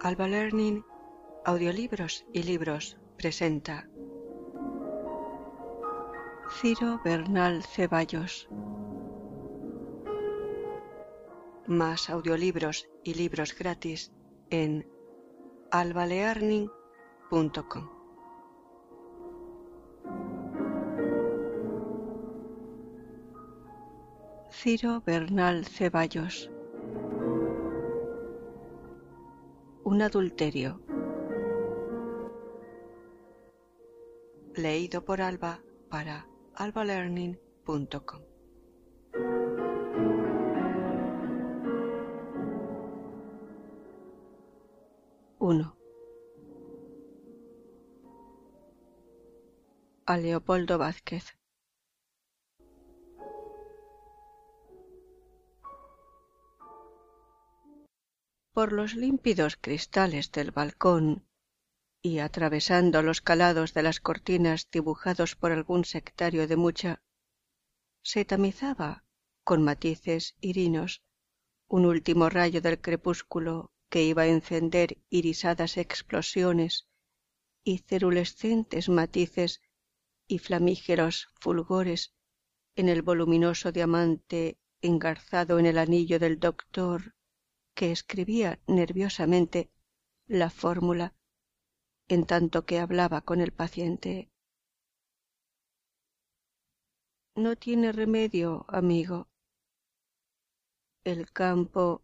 Alba Learning, Audiolibros y Libros presenta Ciro Bernal Ceballos. Más audiolibros y libros gratis en albalearning.com. Ciro Bernal Ceballos. Un adulterio. Leído por Alba para albalearning.com. Uno. A Leopoldo Vázquez. Por los límpidos cristales del balcón y atravesando los calados de las cortinas dibujados por algún sectario de mucha, se tamizaba con matices irinos un último rayo del crepúsculo que iba a encender irisadas explosiones y cerulescentes matices y flamígeros fulgores en el voluminoso diamante engarzado en el anillo del doctor que escribía nerviosamente la fórmula en tanto que hablaba con el paciente. No tiene remedio, amigo. El campo,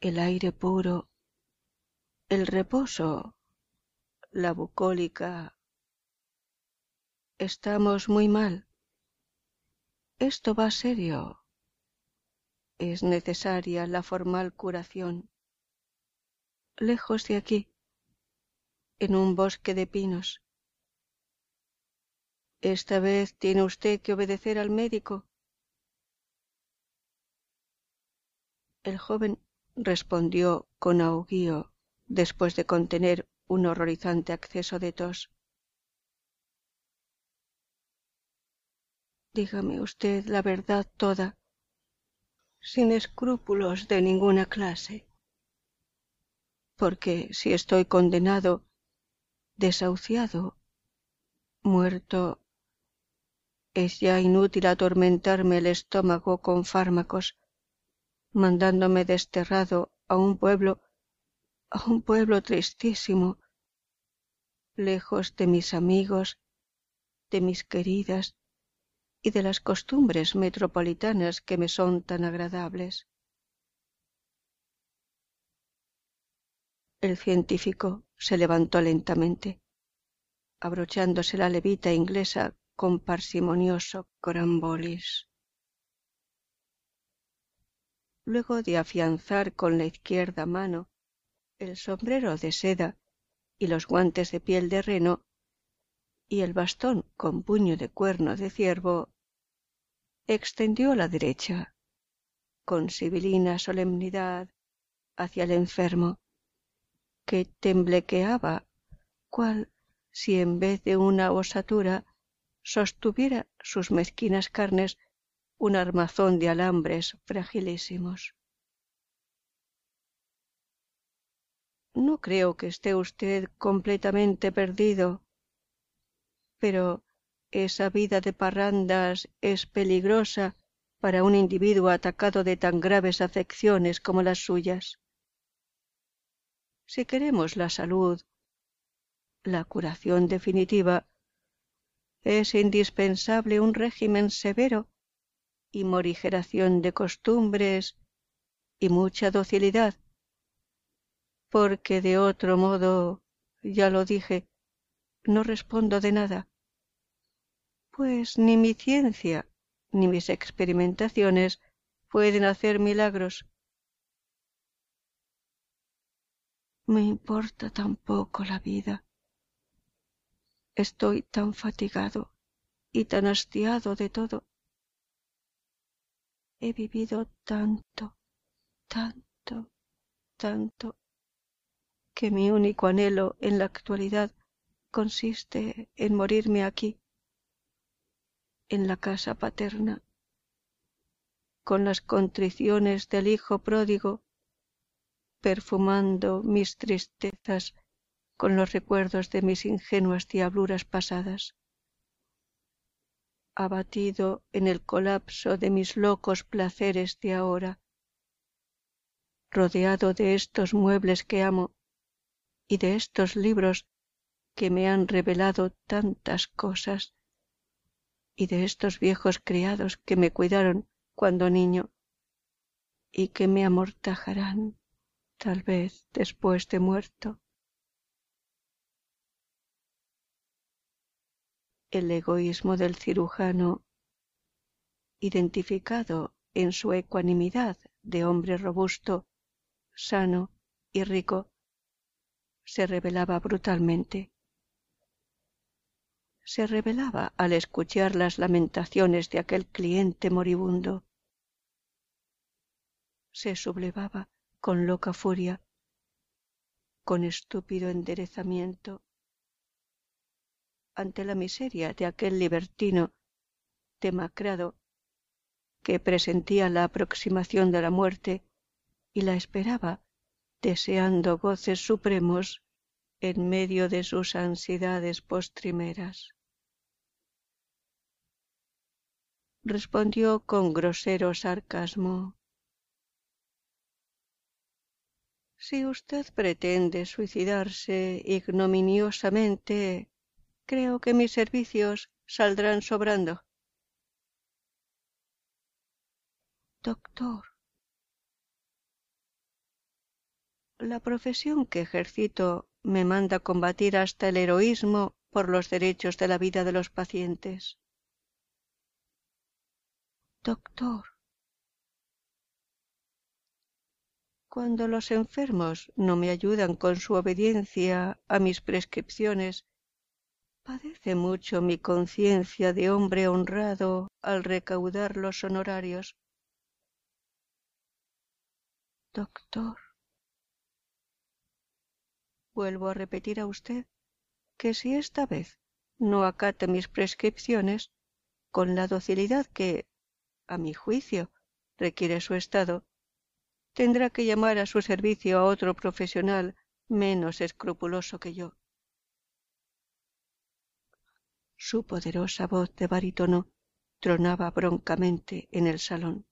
el aire puro, el reposo, la bucólica. Estamos muy mal. Esto va serio es necesaria la formal curación. Lejos de aquí, en un bosque de pinos. Esta vez tiene usted que obedecer al médico. El joven respondió con ahoguío después de contener un horrorizante acceso de tos. Dígame usted la verdad toda sin escrúpulos de ninguna clase. Porque si estoy condenado, desahuciado, muerto, es ya inútil atormentarme el estómago con fármacos, mandándome desterrado a un pueblo, a un pueblo tristísimo, lejos de mis amigos, de mis queridas, y de las costumbres metropolitanas que me son tan agradables. El científico se levantó lentamente, abrochándose la levita inglesa con parsimonioso corambolis. Luego de afianzar con la izquierda mano el sombrero de seda y los guantes de piel de reno y el bastón con puño de cuerno de ciervo extendió la derecha con sibilina solemnidad hacia el enfermo que temblequeaba cual si en vez de una osatura sostuviera sus mezquinas carnes un armazón de alambres fragilísimos. No creo que esté usted completamente perdido, pero esa vida de parrandas es peligrosa para un individuo atacado de tan graves afecciones como las suyas. Si queremos la salud, la curación definitiva, es indispensable un régimen severo y morigeración de costumbres y mucha docilidad, porque de otro modo, ya lo dije, no respondo de nada pues ni mi ciencia ni mis experimentaciones pueden hacer milagros. Me importa tan poco la vida. Estoy tan fatigado y tan hastiado de todo. He vivido tanto, tanto, tanto, que mi único anhelo en la actualidad consiste en morirme aquí en la casa paterna, con las contriciones del hijo pródigo, perfumando mis tristezas con los recuerdos de mis ingenuas diabluras pasadas. Abatido en el colapso de mis locos placeres de ahora, rodeado de estos muebles que amo y de estos libros que me han revelado tantas cosas, y de estos viejos criados que me cuidaron cuando niño y que me amortajarán tal vez después de muerto. El egoísmo del cirujano, identificado en su ecuanimidad de hombre robusto, sano y rico, se revelaba brutalmente se revelaba al escuchar las lamentaciones de aquel cliente moribundo. Se sublevaba con loca furia, con estúpido enderezamiento, ante la miseria de aquel libertino demacrado que presentía la aproximación de la muerte y la esperaba, deseando goces supremos en medio de sus ansiedades postrimeras. Respondió con grosero sarcasmo. Si usted pretende suicidarse ignominiosamente, creo que mis servicios saldrán sobrando. Doctor, la profesión que ejercito me manda combatir hasta el heroísmo por los derechos de la vida de los pacientes. Doctor, cuando los enfermos no me ayudan con su obediencia a mis prescripciones, padece mucho mi conciencia de hombre honrado al recaudar los honorarios. Doctor, vuelvo a repetir a usted que si esta vez no acate mis prescripciones, con la docilidad que, a mi juicio, requiere su estado, tendrá que llamar a su servicio a otro profesional menos escrupuloso que yo. Su poderosa voz de barítono tronaba broncamente en el salón.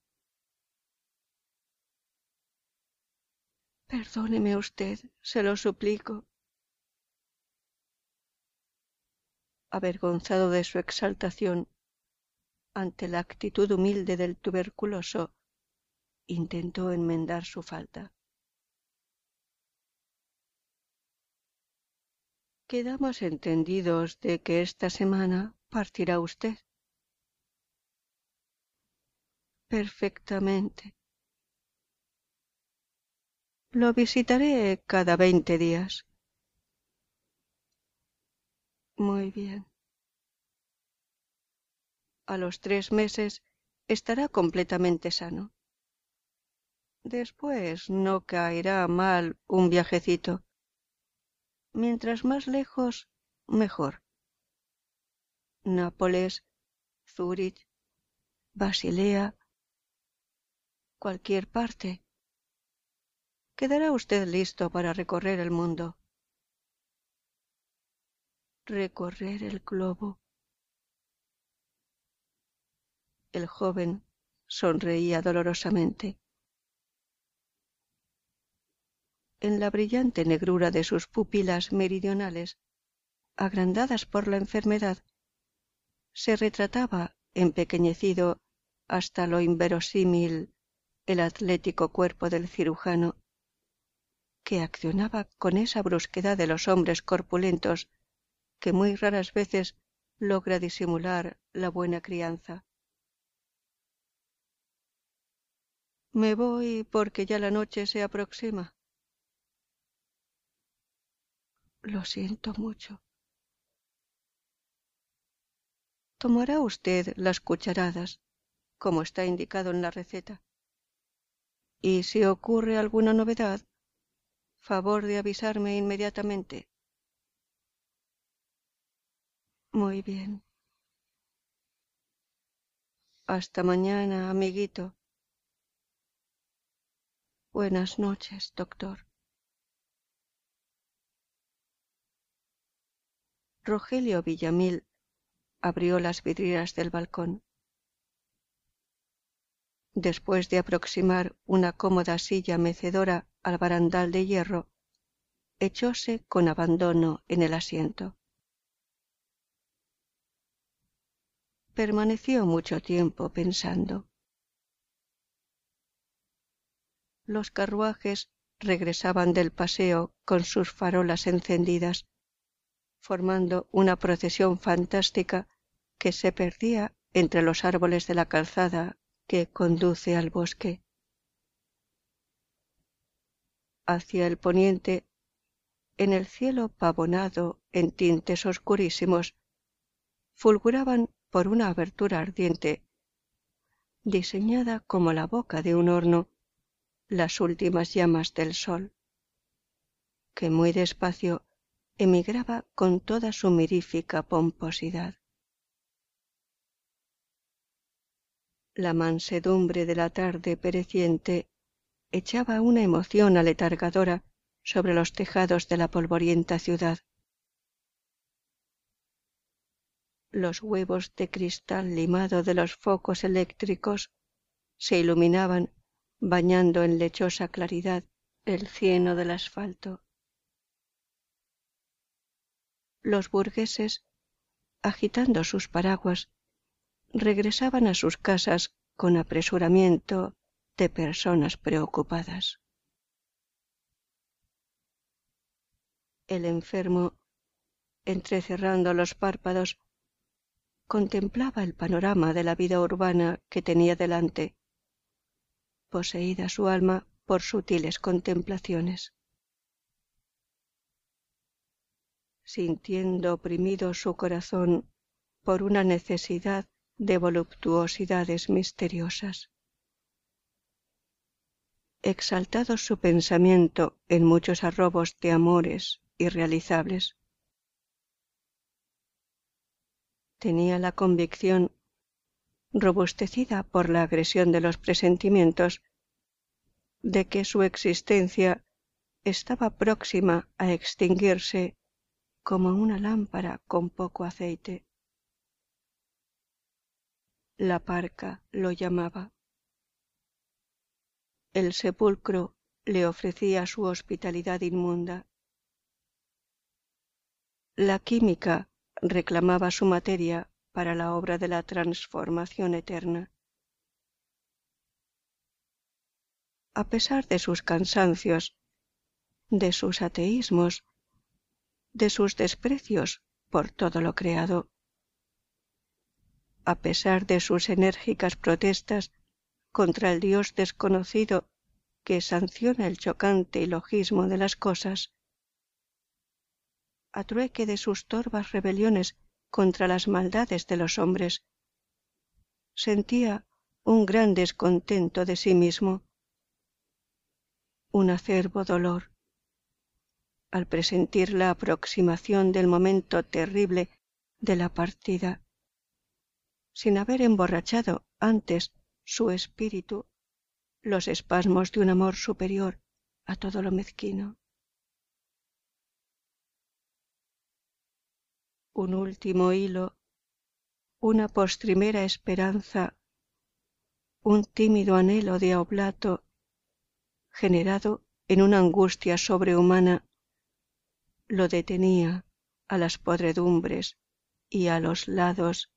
Perdóneme usted, se lo suplico. Avergonzado de su exaltación ante la actitud humilde del tuberculoso, intentó enmendar su falta. Quedamos entendidos de que esta semana partirá usted. Perfectamente. Lo visitaré cada veinte días. Muy bien. A los tres meses estará completamente sano. Después no caerá mal un viajecito. Mientras más lejos, mejor. Nápoles, Zúrich, Basilea, cualquier parte quedará usted listo para recorrer el mundo. Recorrer el globo. El joven sonreía dolorosamente. En la brillante negrura de sus pupilas meridionales, agrandadas por la enfermedad, se retrataba empequeñecido hasta lo inverosímil el atlético cuerpo del cirujano que accionaba con esa brusquedad de los hombres corpulentos que muy raras veces logra disimular la buena crianza. Me voy porque ya la noche se aproxima. Lo siento mucho. Tomará usted las cucharadas, como está indicado en la receta. Y si ocurre alguna novedad, favor de avisarme inmediatamente. Muy bien. Hasta mañana, amiguito. Buenas noches, doctor. Rogelio Villamil abrió las vidrieras del balcón. Después de aproximar una cómoda silla mecedora al barandal de hierro, echóse con abandono en el asiento. Permaneció mucho tiempo pensando. Los carruajes regresaban del paseo con sus farolas encendidas, formando una procesión fantástica que se perdía entre los árboles de la calzada que conduce al bosque. Hacia el poniente, en el cielo pavonado en tintes oscurísimos, fulguraban por una abertura ardiente, diseñada como la boca de un horno, las últimas llamas del sol, que muy despacio emigraba con toda su mirífica pomposidad. La mansedumbre de la tarde pereciente echaba una emoción aletargadora sobre los tejados de la polvorienta ciudad. Los huevos de cristal limado de los focos eléctricos se iluminaban bañando en lechosa claridad el cieno del asfalto. Los burgueses, agitando sus paraguas, regresaban a sus casas con apresuramiento de personas preocupadas. El enfermo, entrecerrando los párpados, contemplaba el panorama de la vida urbana que tenía delante, poseída su alma por sutiles contemplaciones. Sintiendo oprimido su corazón por una necesidad de voluptuosidades misteriosas. Exaltado su pensamiento en muchos arrobos de amores irrealizables. Tenía la convicción, robustecida por la agresión de los presentimientos, de que su existencia estaba próxima a extinguirse como una lámpara con poco aceite la parca lo llamaba. El sepulcro le ofrecía su hospitalidad inmunda. La química reclamaba su materia para la obra de la transformación eterna. A pesar de sus cansancios, de sus ateísmos, de sus desprecios por todo lo creado, a pesar de sus enérgicas protestas contra el Dios desconocido que sanciona el chocante ilogismo de las cosas, a trueque de sus torvas rebeliones contra las maldades de los hombres, sentía un gran descontento de sí mismo, un acerbo dolor, al presentir la aproximación del momento terrible de la partida sin haber emborrachado antes su espíritu los espasmos de un amor superior a todo lo mezquino. Un último hilo, una postrimera esperanza, un tímido anhelo de oblato generado en una angustia sobrehumana, lo detenía a las podredumbres y a los lados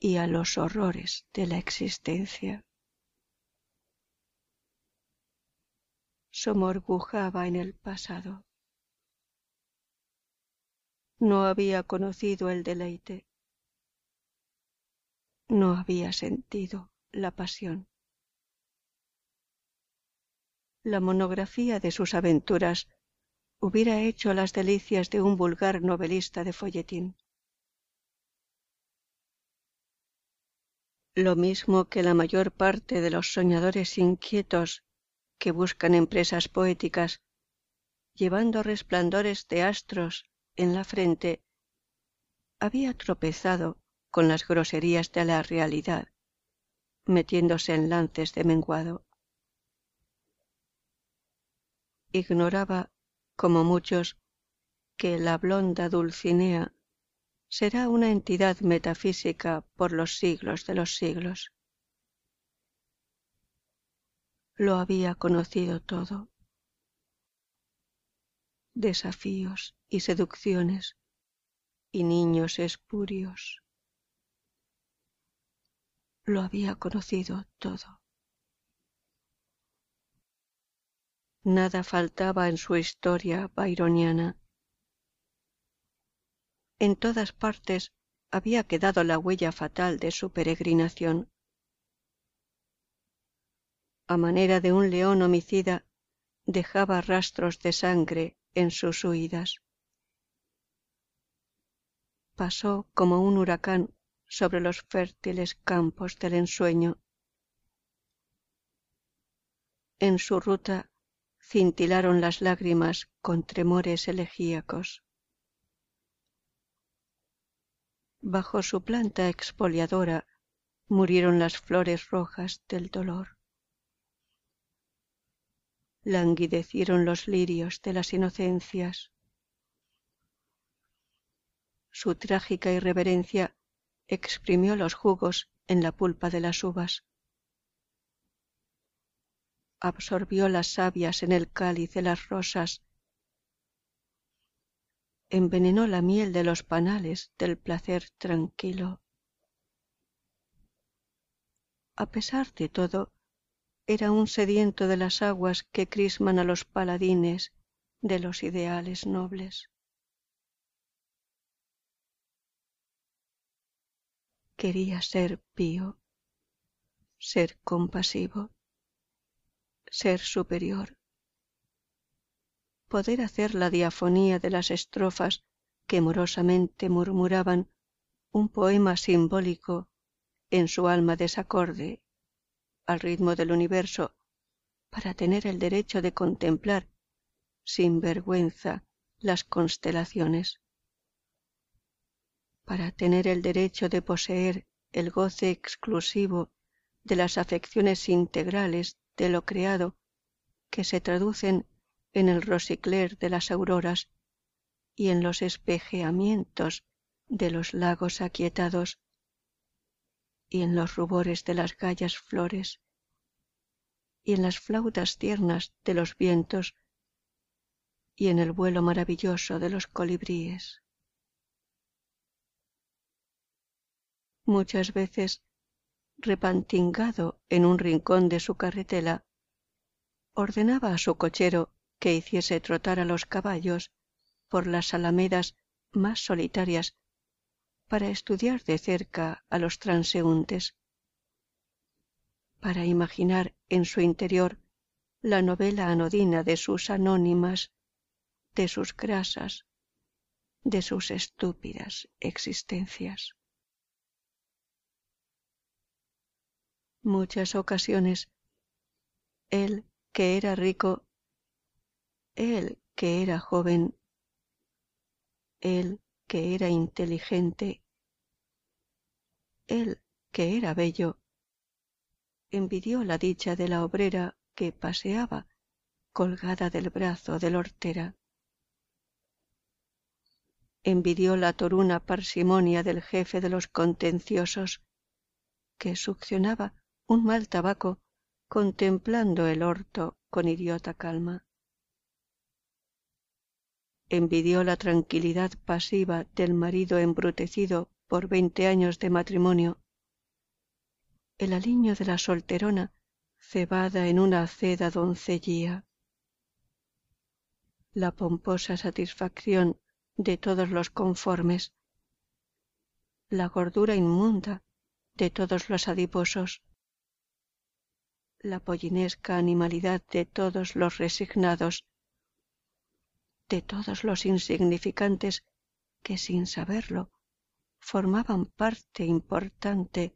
y a los horrores de la existencia. Somorgujaba en el pasado. No había conocido el deleite. No había sentido la pasión. La monografía de sus aventuras hubiera hecho las delicias de un vulgar novelista de folletín. Lo mismo que la mayor parte de los soñadores inquietos que buscan empresas poéticas, llevando resplandores de astros en la frente, había tropezado con las groserías de la realidad, metiéndose en lances de menguado. ignoraba, como muchos, que la blonda Dulcinea será una entidad metafísica por los siglos de los siglos. Lo había conocido todo. Desafíos y seducciones y niños espurios. Lo había conocido todo. Nada faltaba en su historia byroniana. En todas partes había quedado la huella fatal de su peregrinación. A manera de un león homicida, dejaba rastros de sangre en sus huidas. Pasó como un huracán sobre los fértiles campos del ensueño. En su ruta cintilaron las lágrimas con tremores elegíacos. Bajo su planta expoliadora murieron las flores rojas del dolor. Languidecieron los lirios de las inocencias. Su trágica irreverencia exprimió los jugos en la pulpa de las uvas absorbió las sabias en el cáliz de las rosas, envenenó la miel de los panales del placer tranquilo. A pesar de todo, era un sediento de las aguas que crisman a los paladines de los ideales nobles. Quería ser pío, ser compasivo ser superior. Poder hacer la diafonía de las estrofas que morosamente murmuraban un poema simbólico en su alma desacorde al ritmo del universo para tener el derecho de contemplar sin vergüenza las constelaciones, para tener el derecho de poseer el goce exclusivo de las afecciones integrales de lo creado que se traducen en el rosicler de las auroras y en los espejeamientos de los lagos aquietados y en los rubores de las gallas flores y en las flautas tiernas de los vientos y en el vuelo maravilloso de los colibríes. Muchas veces repantingado en un rincón de su carretela, ordenaba a su cochero que hiciese trotar a los caballos por las alamedas más solitarias para estudiar de cerca a los transeúntes, para imaginar en su interior la novela anodina de sus anónimas, de sus grasas, de sus estúpidas existencias. muchas ocasiones. Él que era rico, él que era joven, él que era inteligente, él que era bello, envidió la dicha de la obrera que paseaba colgada del brazo del hortera. Envidió la toruna parsimonia del jefe de los contenciosos, que succionaba un mal tabaco contemplando el orto con idiota calma. Envidió la tranquilidad pasiva del marido embrutecido por veinte años de matrimonio, el aliño de la solterona cebada en una ceda doncellía, la pomposa satisfacción de todos los conformes, la gordura inmunda de todos los adiposos, la pollinesca animalidad de todos los resignados, de todos los insignificantes que sin saberlo formaban parte importante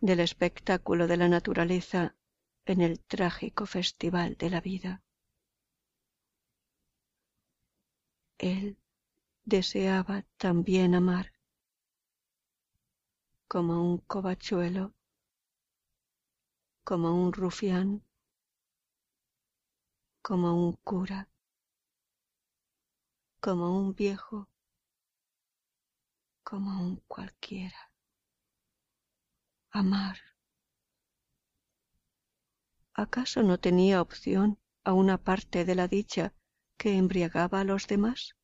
del espectáculo de la naturaleza en el trágico festival de la vida. Él deseaba también amar, como un covachuelo como un rufián, como un cura, como un viejo, como un cualquiera. Amar. ¿Acaso no tenía opción a una parte de la dicha que embriagaba a los demás?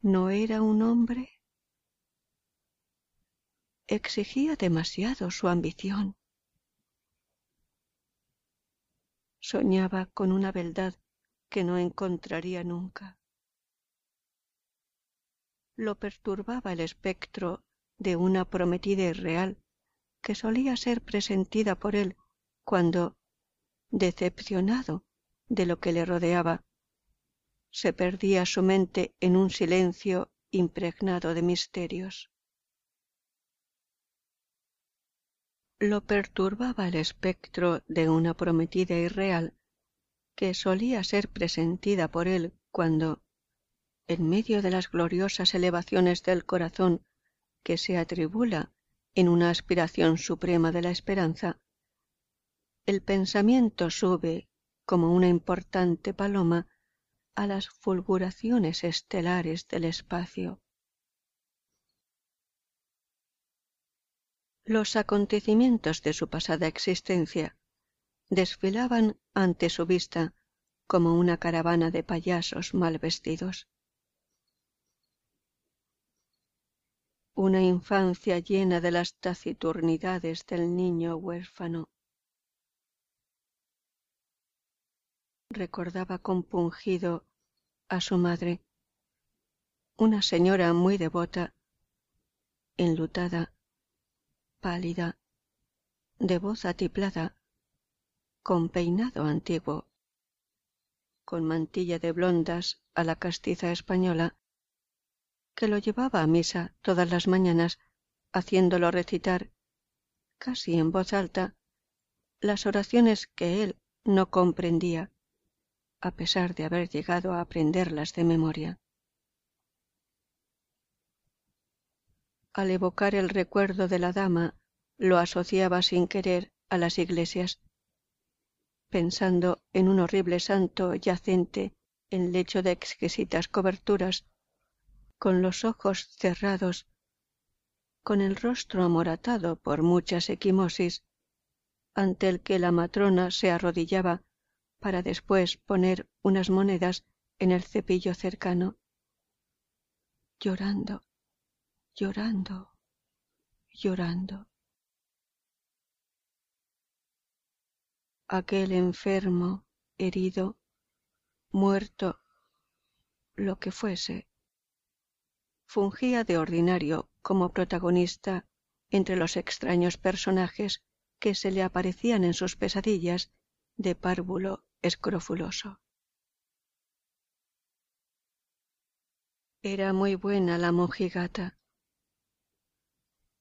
¿No era un hombre? Exigía demasiado su ambición. Soñaba con una beldad que no encontraría nunca. Lo perturbaba el espectro de una prometida irreal que solía ser presentida por él cuando, decepcionado de lo que le rodeaba, se perdía su mente en un silencio impregnado de misterios. Lo perturbaba el espectro de una prometida irreal que solía ser presentida por él cuando, en medio de las gloriosas elevaciones del corazón que se atribula en una aspiración suprema de la esperanza, el pensamiento sube como una importante paloma a las fulguraciones estelares del espacio. Los acontecimientos de su pasada existencia desfilaban ante su vista como una caravana de payasos mal vestidos. una infancia llena de las taciturnidades del niño huérfano. Recordaba compungido a su madre, una señora muy devota, enlutada, pálida, de voz atiplada, con peinado antiguo, con mantilla de blondas a la castiza española que lo llevaba a misa todas las mañanas, haciéndolo recitar, casi en voz alta, las oraciones que él no comprendía, a pesar de haber llegado a aprenderlas de memoria. Al evocar el recuerdo de la dama, lo asociaba sin querer a las iglesias, pensando en un horrible santo yacente en lecho de exquisitas coberturas con los ojos cerrados, con el rostro amoratado por muchas equimosis, ante el que la matrona se arrodillaba para después poner unas monedas en el cepillo cercano, llorando, llorando, llorando. Aquel enfermo, herido, muerto, lo que fuese, fungía de ordinario como protagonista entre los extraños personajes que se le aparecían en sus pesadillas de párvulo escrofuloso. Era muy buena la mojigata.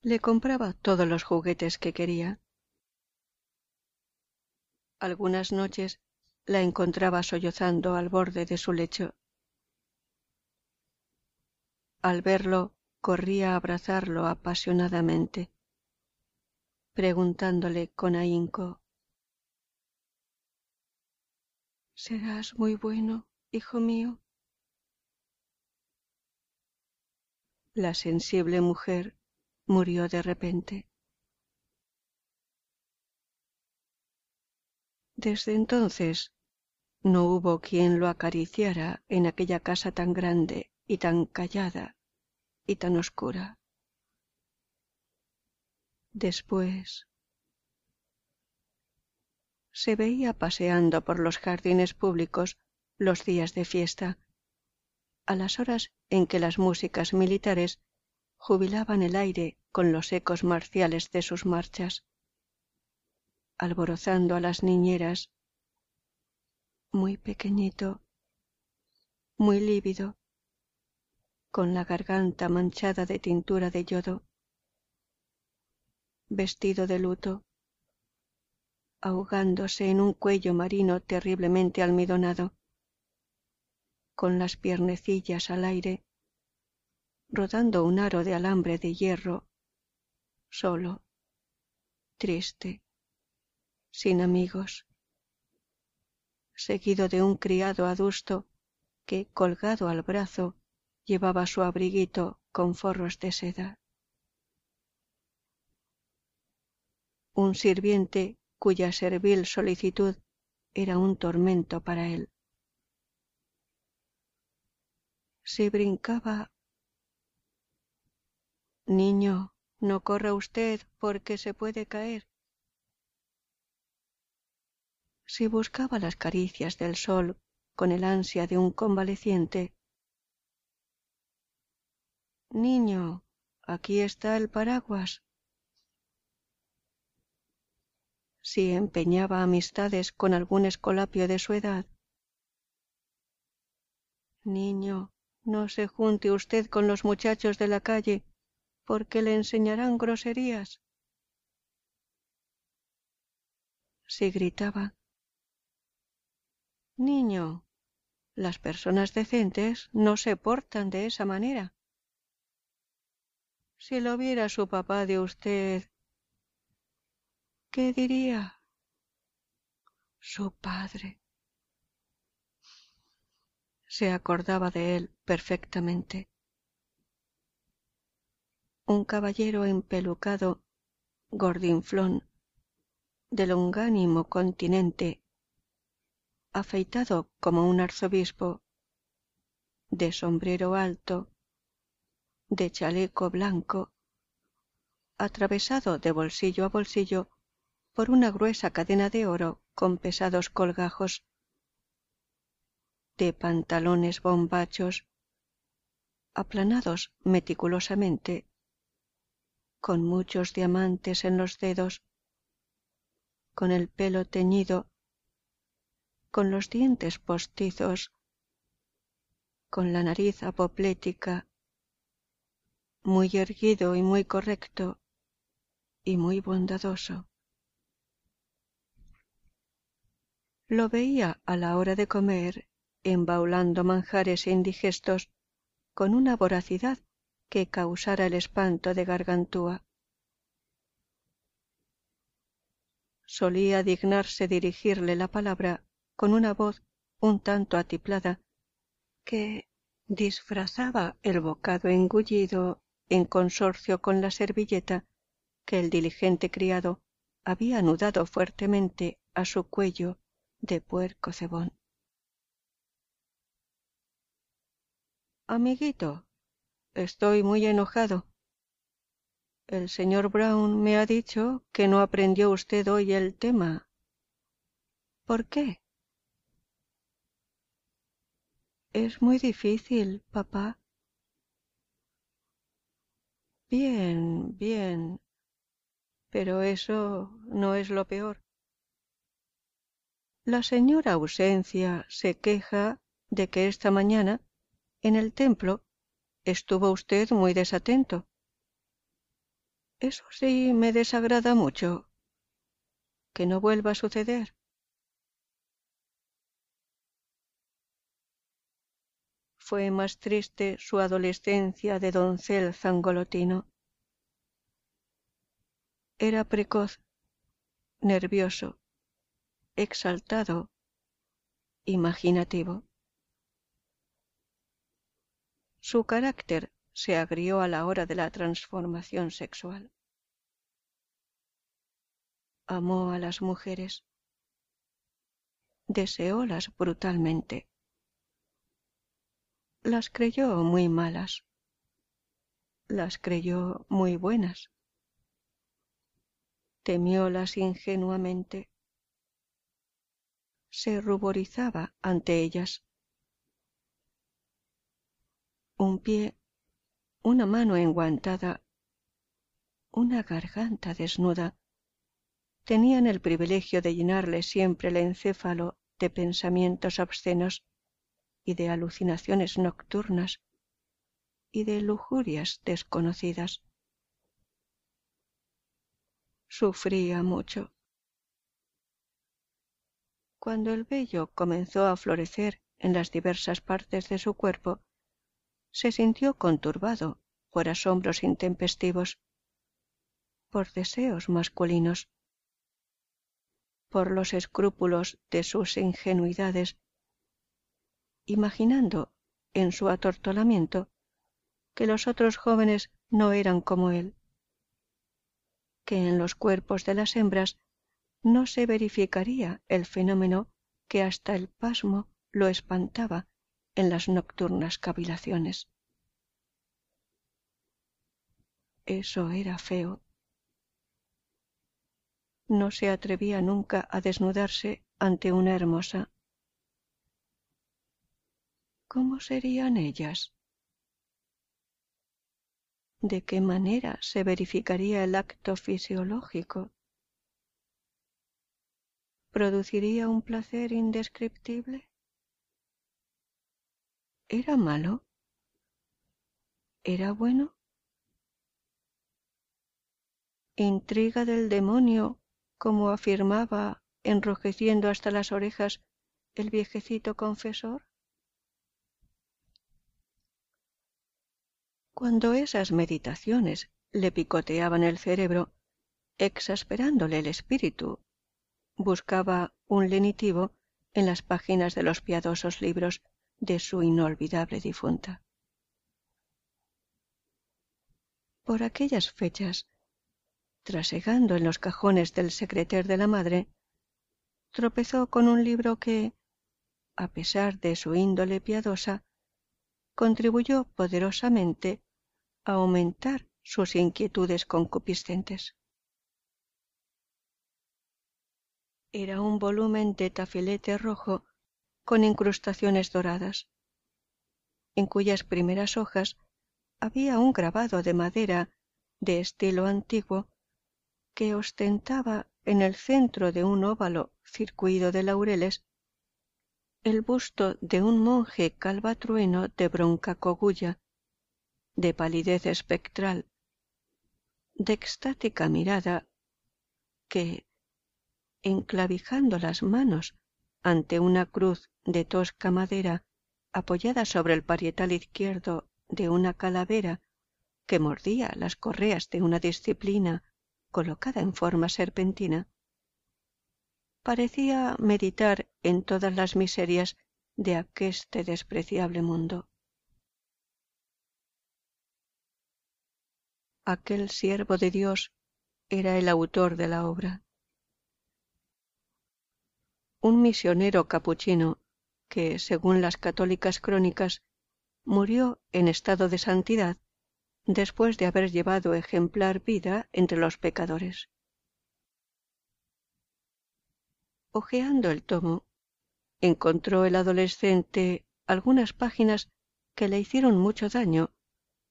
Le compraba todos los juguetes que quería. Algunas noches la encontraba sollozando al borde de su lecho al verlo corría a abrazarlo apasionadamente, preguntándole con ahínco ¿Serás muy bueno, hijo mío? La sensible mujer murió de repente. Desde entonces no hubo quien lo acariciara en aquella casa tan grande y tan callada y tan oscura. Después se veía paseando por los jardines públicos los días de fiesta, a las horas en que las músicas militares jubilaban el aire con los ecos marciales de sus marchas, alborozando a las niñeras, muy pequeñito, muy lívido, con la garganta manchada de tintura de yodo, vestido de luto, ahogándose en un cuello marino terriblemente almidonado, con las piernecillas al aire, rodando un aro de alambre de hierro, solo, triste, sin amigos, seguido de un criado adusto que, colgado al brazo, llevaba su abriguito con forros de seda. Un sirviente cuya servil solicitud era un tormento para él. Si brincaba... Niño, no corra usted porque se puede caer. Si buscaba las caricias del sol con el ansia de un convaleciente. Niño, aquí está el paraguas. Si empeñaba amistades con algún escolapio de su edad. Niño, no se junte usted con los muchachos de la calle, porque le enseñarán groserías. Si gritaba, Niño, las personas decentes no se portan de esa manera. Si lo viera su papá de usted, ¿qué diría? Su padre. Se acordaba de él perfectamente. Un caballero empelucado, gordinflón, de longánimo continente afeitado como un arzobispo, de sombrero alto, de chaleco blanco, atravesado de bolsillo a bolsillo por una gruesa cadena de oro con pesados colgajos, de pantalones bombachos, aplanados meticulosamente, con muchos diamantes en los dedos, con el pelo teñido con los dientes postizos, con la nariz apoplética, muy erguido y muy correcto y muy bondadoso. Lo veía a la hora de comer embaulando manjares indigestos con una voracidad que causara el espanto de Gargantúa. Solía dignarse dirigirle la palabra con una voz un tanto atiplada que disfrazaba el bocado engullido en consorcio con la servilleta que el diligente criado había anudado fuertemente a su cuello de puerco cebón. Amiguito, estoy muy enojado. El señor Brown me ha dicho que no aprendió usted hoy el tema. ¿Por qué? Es muy difícil, papá. Bien, bien. Pero eso no es lo peor. La señora ausencia se queja de que esta mañana, en el templo, estuvo usted muy desatento. Eso sí me desagrada mucho. Que no vuelva a suceder. Fue más triste su adolescencia de doncel zangolotino. Era precoz, nervioso, exaltado, imaginativo. Su carácter se agrió a la hora de la transformación sexual. Amó a las mujeres. Deseólas brutalmente las creyó muy malas, las creyó muy buenas, temiólas ingenuamente, se ruborizaba ante ellas. Un pie, una mano enguantada, una garganta desnuda, tenían el privilegio de llenarle siempre el encéfalo de pensamientos obscenos y de alucinaciones nocturnas y de lujurias desconocidas. Sufría mucho. Cuando el vello comenzó a florecer en las diversas partes de su cuerpo, se sintió conturbado por asombros intempestivos, por deseos masculinos. por los escrúpulos de sus ingenuidades, imaginando en su atortolamiento que los otros jóvenes no eran como él, que en los cuerpos de las hembras no se verificaría el fenómeno que hasta el pasmo lo espantaba en las nocturnas cavilaciones. Eso era feo. No se atrevía nunca a desnudarse ante una hermosa. ¿Cómo serían ellas? ¿De qué manera se verificaría el acto fisiológico? ¿Produciría un placer indescriptible? ¿Era malo? ¿Era bueno? intriga del demonio, como afirmaba, enrojeciendo hasta las orejas, el viejecito confesor? Cuando esas meditaciones le picoteaban el cerebro, exasperándole el espíritu, buscaba un lenitivo en las páginas de los piadosos libros de su inolvidable difunta. Por aquellas fechas trasegando en los cajones del secreter de la madre, tropezó con un libro que, a pesar de su índole piadosa, contribuyó poderosamente aumentar sus inquietudes concupiscentes. Era un volumen de tafilete rojo con incrustaciones doradas, en cuyas primeras hojas había un grabado de madera de estilo antiguo que ostentaba en el centro de un óvalo circuido de laureles el busto de un monje calvatrueno de bronca cogulla, de palidez espectral, de extática mirada, que, enclavijando las manos ante una cruz de tosca madera apoyada sobre el parietal izquierdo de una calavera que mordía las correas de una disciplina colocada en forma serpentina, parecía meditar en todas las miserias de aqueste despreciable mundo. Aquel siervo de Dios era el autor de la obra. Un misionero capuchino que, según las católicas crónicas, murió en estado de santidad después de haber llevado ejemplar vida entre los pecadores. Ojeando el tomo, encontró el adolescente algunas páginas que le hicieron mucho daño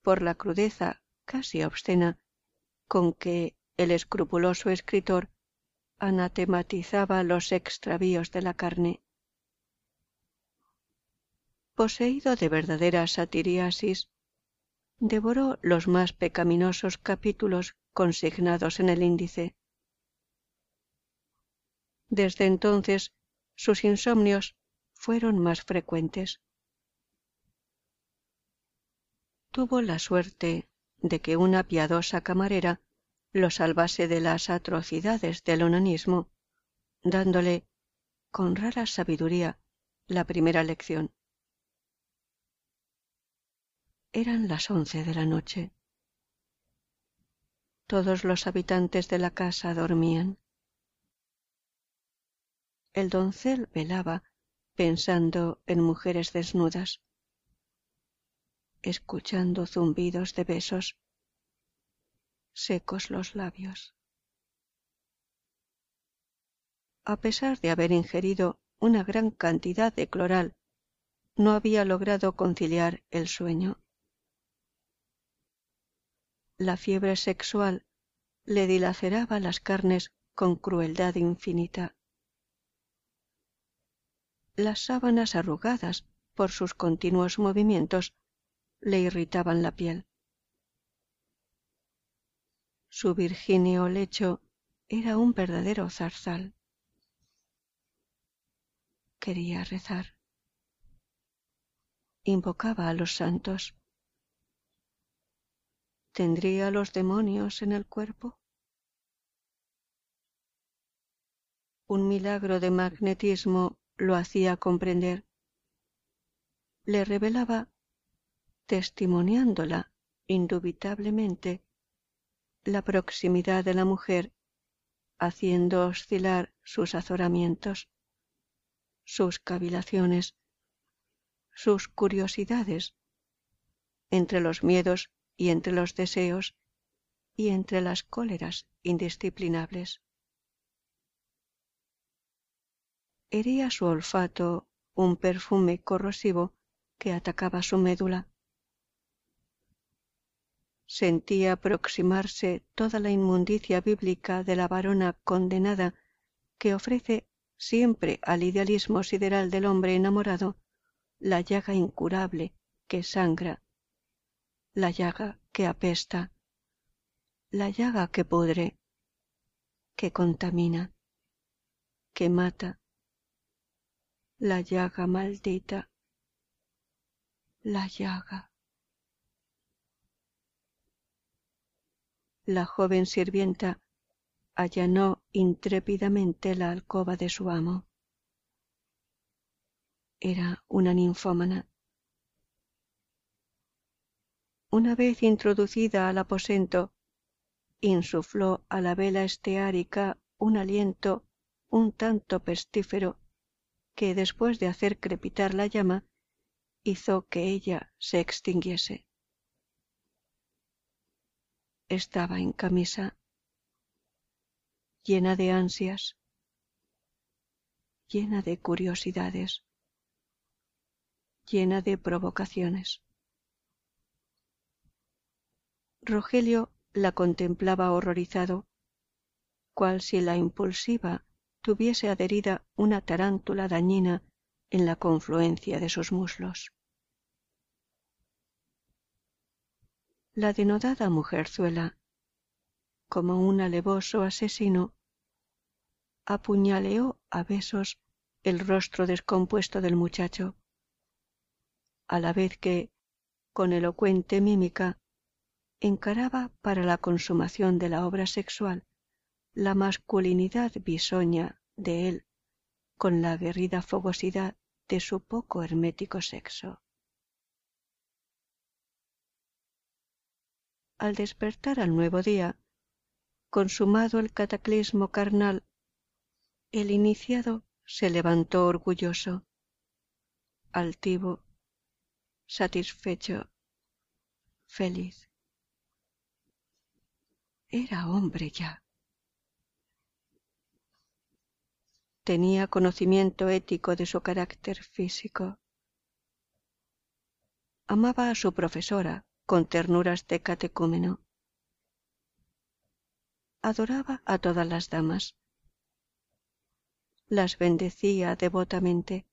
por la crudeza casi obscena con que el escrupuloso escritor anatematizaba los extravíos de la carne. Poseído de verdadera satiriasis, devoró los más pecaminosos capítulos consignados en el índice. Desde entonces sus insomnios fueron más frecuentes. Tuvo la suerte de que una piadosa camarera lo salvase de las atrocidades del onanismo, dándole, con rara sabiduría, la primera lección. Eran las once de la noche. Todos los habitantes de la casa dormían. El doncel velaba pensando en mujeres desnudas, escuchando zumbidos de besos, secos los labios. A pesar de haber ingerido una gran cantidad de cloral, no había logrado conciliar el sueño la fiebre sexual le dilaceraba las carnes con crueldad infinita. Las sábanas arrugadas por sus continuos movimientos le irritaban la piel. Su virgíneo lecho era un verdadero zarzal. Quería rezar. Invocaba a los santos. ¿Tendría los demonios en el cuerpo? un milagro de magnetismo lo hacía comprender. Le revelaba, testimoniándola indubitablemente, la proximidad de la mujer, haciendo oscilar sus azoramientos, sus cavilaciones, sus curiosidades, entre los miedos y entre los deseos y entre las cóleras indisciplinables. Hería su olfato un perfume corrosivo que atacaba su médula. Sentía aproximarse toda la inmundicia bíblica de la varona condenada que ofrece siempre al idealismo sideral del hombre enamorado la llaga incurable que sangra, la llaga que apesta, la llaga que pudre, que contamina, que mata, la llaga maldita, la llaga. La joven sirvienta allanó intrépidamente la alcoba de su amo. Era una ninfómana. Una vez introducida al aposento, insufló a la vela esteárica un aliento un tanto pestífero que después de hacer crepitar la llama hizo que ella se extinguiese. Estaba en camisa, llena de ansias, llena de curiosidades, llena de provocaciones. Rogelio la contemplaba horrorizado, cual si la impulsiva tuviese adherida una tarántula dañina en la confluencia de sus muslos. La denodada mujerzuela, como un alevoso asesino, apuñaleó a besos el rostro descompuesto del muchacho, a la vez que, con elocuente mímica, encaraba para la consumación de la obra sexual la masculinidad bisoña de él con la aguerrida fogosidad de su poco hermético sexo. Al despertar al nuevo día, consumado el cataclismo carnal, el iniciado se levantó orgulloso, altivo, satisfecho, feliz era hombre ya. Tenía conocimiento ético de su carácter físico. Amaba a su profesora con ternuras de catecúmeno. Adoraba a todas las damas. Las bendecía devotamente.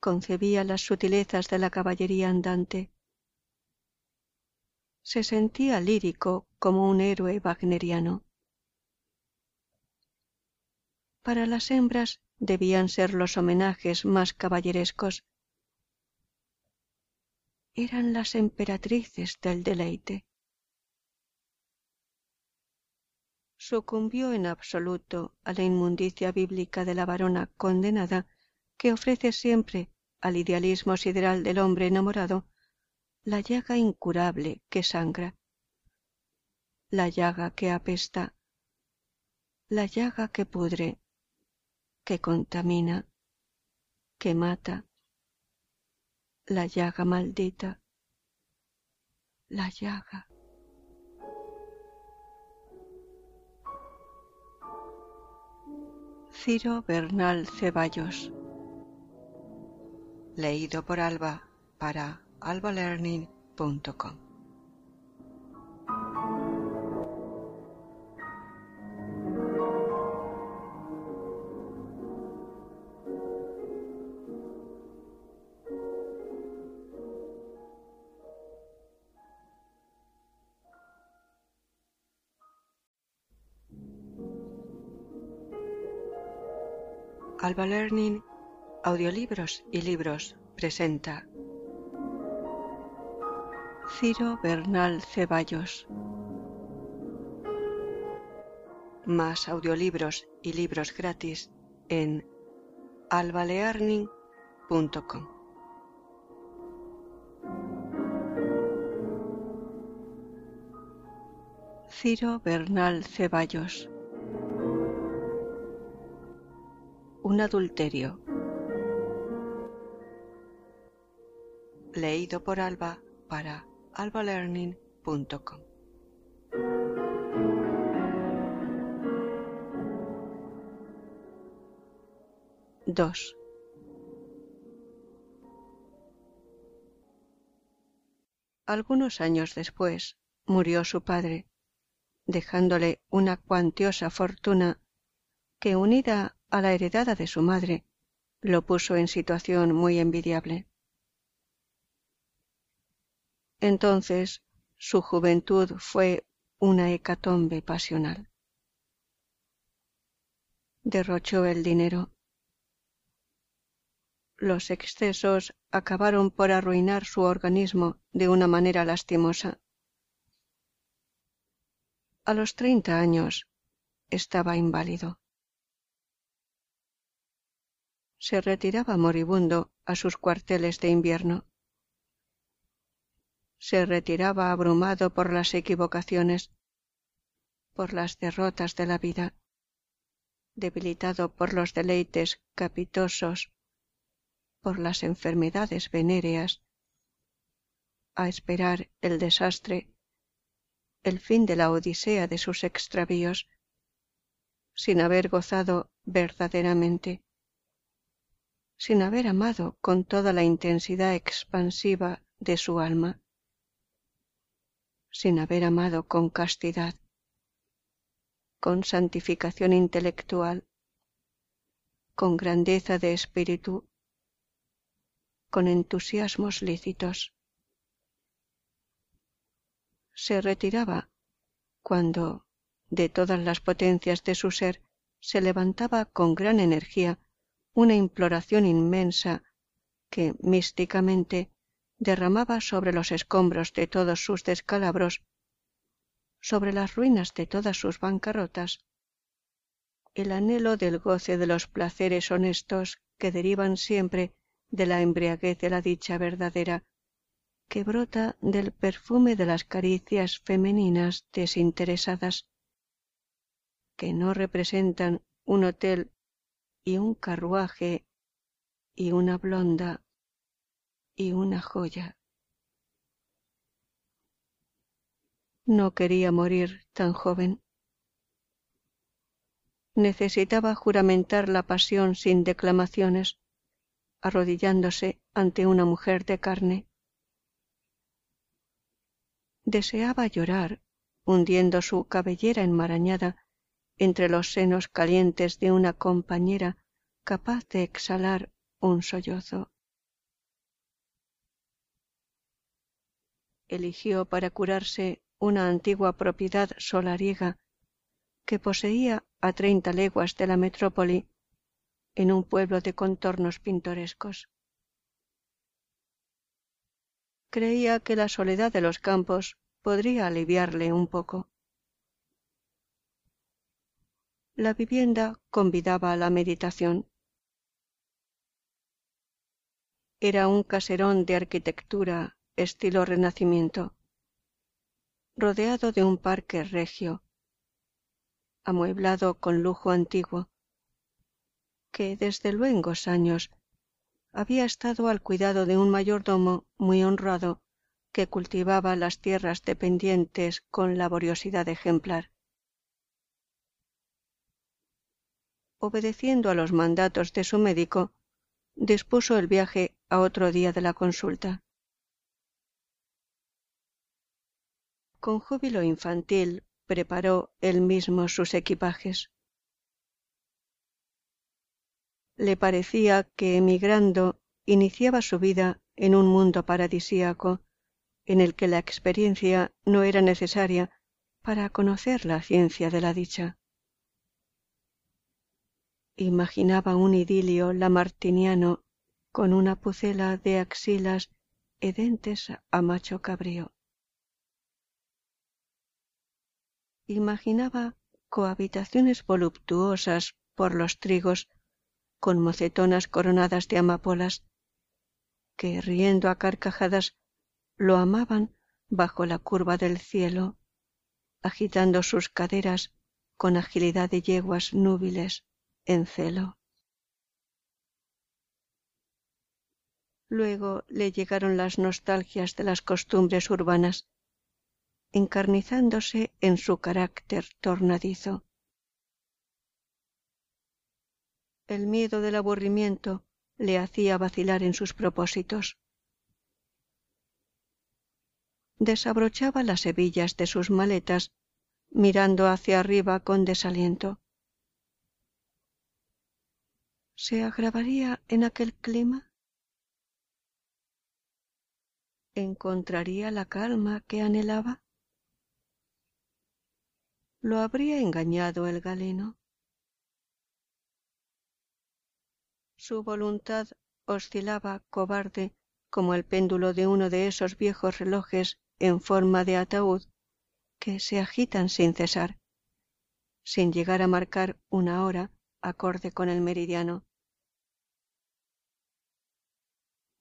Concebía las sutilezas de la caballería andante se sentía lírico como un héroe wagneriano. Para las hembras debían ser los homenajes más caballerescos. Eran las emperatrices del deleite. Sucumbió en absoluto a la inmundicia bíblica de la varona condenada que ofrece siempre al idealismo sideral del hombre enamorado la llaga incurable que sangra, la llaga que apesta, la llaga que pudre, que contamina, que mata, la llaga maldita, la llaga. Ciro Bernal Ceballos Leído por Alba para albalearning.com. Alba Learning, audiolibros y libros presenta Ciro Bernal Ceballos. más audiolibros y libros gratis en albalearning.com. Ciro Bernal Ceballos Un adulterio. Leído por Alba para albalearning.com 2 Algunos años después murió su padre, dejándole una cuantiosa fortuna que, unida a la heredada de su madre, lo puso en situación muy envidiable. Entonces su juventud fue una hecatombe pasional. Derrochó el dinero, los excesos acabaron por arruinar su organismo de una manera lastimosa. A los treinta años estaba inválido. Se retiraba moribundo a sus cuarteles de invierno. Se retiraba abrumado por las equivocaciones, por las derrotas de la vida, debilitado por los deleites capitosos por las enfermedades venéreas, a esperar el desastre, el fin de la odisea de sus extravíos, sin haber gozado verdaderamente, sin haber amado con toda la intensidad expansiva de su alma, sin haber amado con castidad, con santificación intelectual, con grandeza de espíritu con entusiasmos lícitos. Se retiraba cuando, de todas las potencias de su ser, se levantaba con gran energía una imploración inmensa que místicamente derramaba sobre los escombros de todos sus descalabros, sobre las ruinas de todas sus bancarrotas, el anhelo del goce de los placeres honestos que derivan siempre de la embriaguez de la dicha verdadera, que brota del perfume de las caricias femeninas desinteresadas, que no representan un hotel y un carruaje y una blonda y una joya. No quería morir tan joven. Necesitaba juramentar la pasión sin declamaciones arrodillándose ante una mujer de carne. Deseaba llorar, hundiendo su cabellera enmarañada entre los senos calientes de una compañera capaz de exhalar un sollozo. Eligió para curarse una antigua propiedad solariega que poseía a treinta leguas de la metrópoli en un pueblo de contornos pintorescos. Creía que la soledad de los campos podría aliviarle un poco. La vivienda convidaba a la meditación. Era un caserón de arquitectura estilo renacimiento, rodeado de un parque regio, amueblado con lujo antiguo, que desde luengos años había estado al cuidado de un mayordomo muy honrado que cultivaba las tierras dependientes con laboriosidad ejemplar. Obedeciendo a los mandatos de su médico, dispuso el viaje a otro día de la consulta. Con júbilo infantil preparó él mismo sus equipajes le parecía que emigrando iniciaba su vida en un mundo paradisíaco en el que la experiencia no era necesaria para conocer la ciencia de la dicha. Imaginaba un idilio lamartiniano con una pucela de axilas edentes a macho cabrío. Imaginaba cohabitaciones voluptuosas por los trigos con mocetonas coronadas de amapolas que riendo a carcajadas lo amaban bajo la curva del cielo agitando sus caderas con agilidad de yeguas núbiles en celo. Luego le llegaron las nostalgias de las costumbres urbanas encarnizándose en su carácter tornadizo. El miedo del aburrimiento le hacía vacilar en sus propósitos. Desabrochaba las hebillas de sus maletas mirando hacia arriba con desaliento se agravaría en aquel clima encontraría la calma que anhelaba lo habría engañado el galeno su voluntad oscilaba cobarde como el péndulo de uno de esos viejos relojes en forma de ataúd que se agitan sin cesar sin llegar a marcar una hora acorde con el meridiano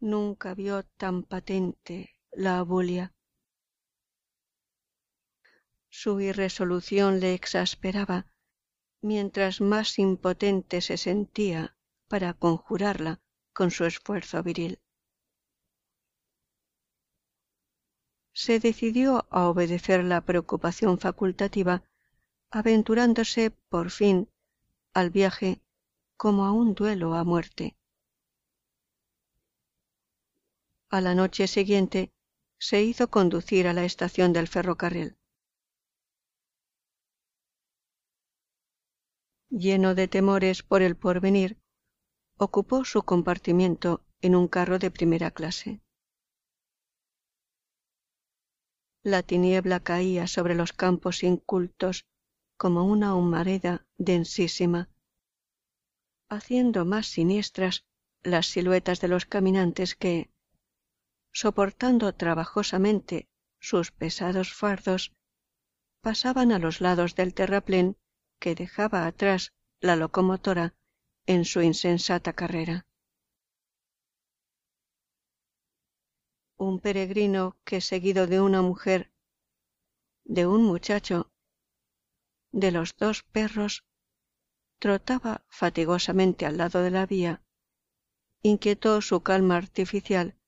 nunca vio tan patente la abulia. Su irresolución le exasperaba mientras más impotente se sentía para conjurarla con su esfuerzo viril. Se decidió a obedecer la preocupación facultativa aventurándose por fin al viaje como a un duelo a muerte a la noche siguiente se hizo conducir a la estación del ferrocarril. Lleno de temores por el porvenir ocupó su compartimiento en un carro de primera clase. La tiniebla caía sobre los campos incultos como una humareda densísima haciendo más siniestras las siluetas de los caminantes que soportando trabajosamente sus pesados fardos pasaban a los lados del terraplén que dejaba atrás la locomotora en su insensata carrera. Un peregrino que seguido de una mujer de un muchacho de los dos perros trotaba fatigosamente al lado de la vía inquietó su calma artificial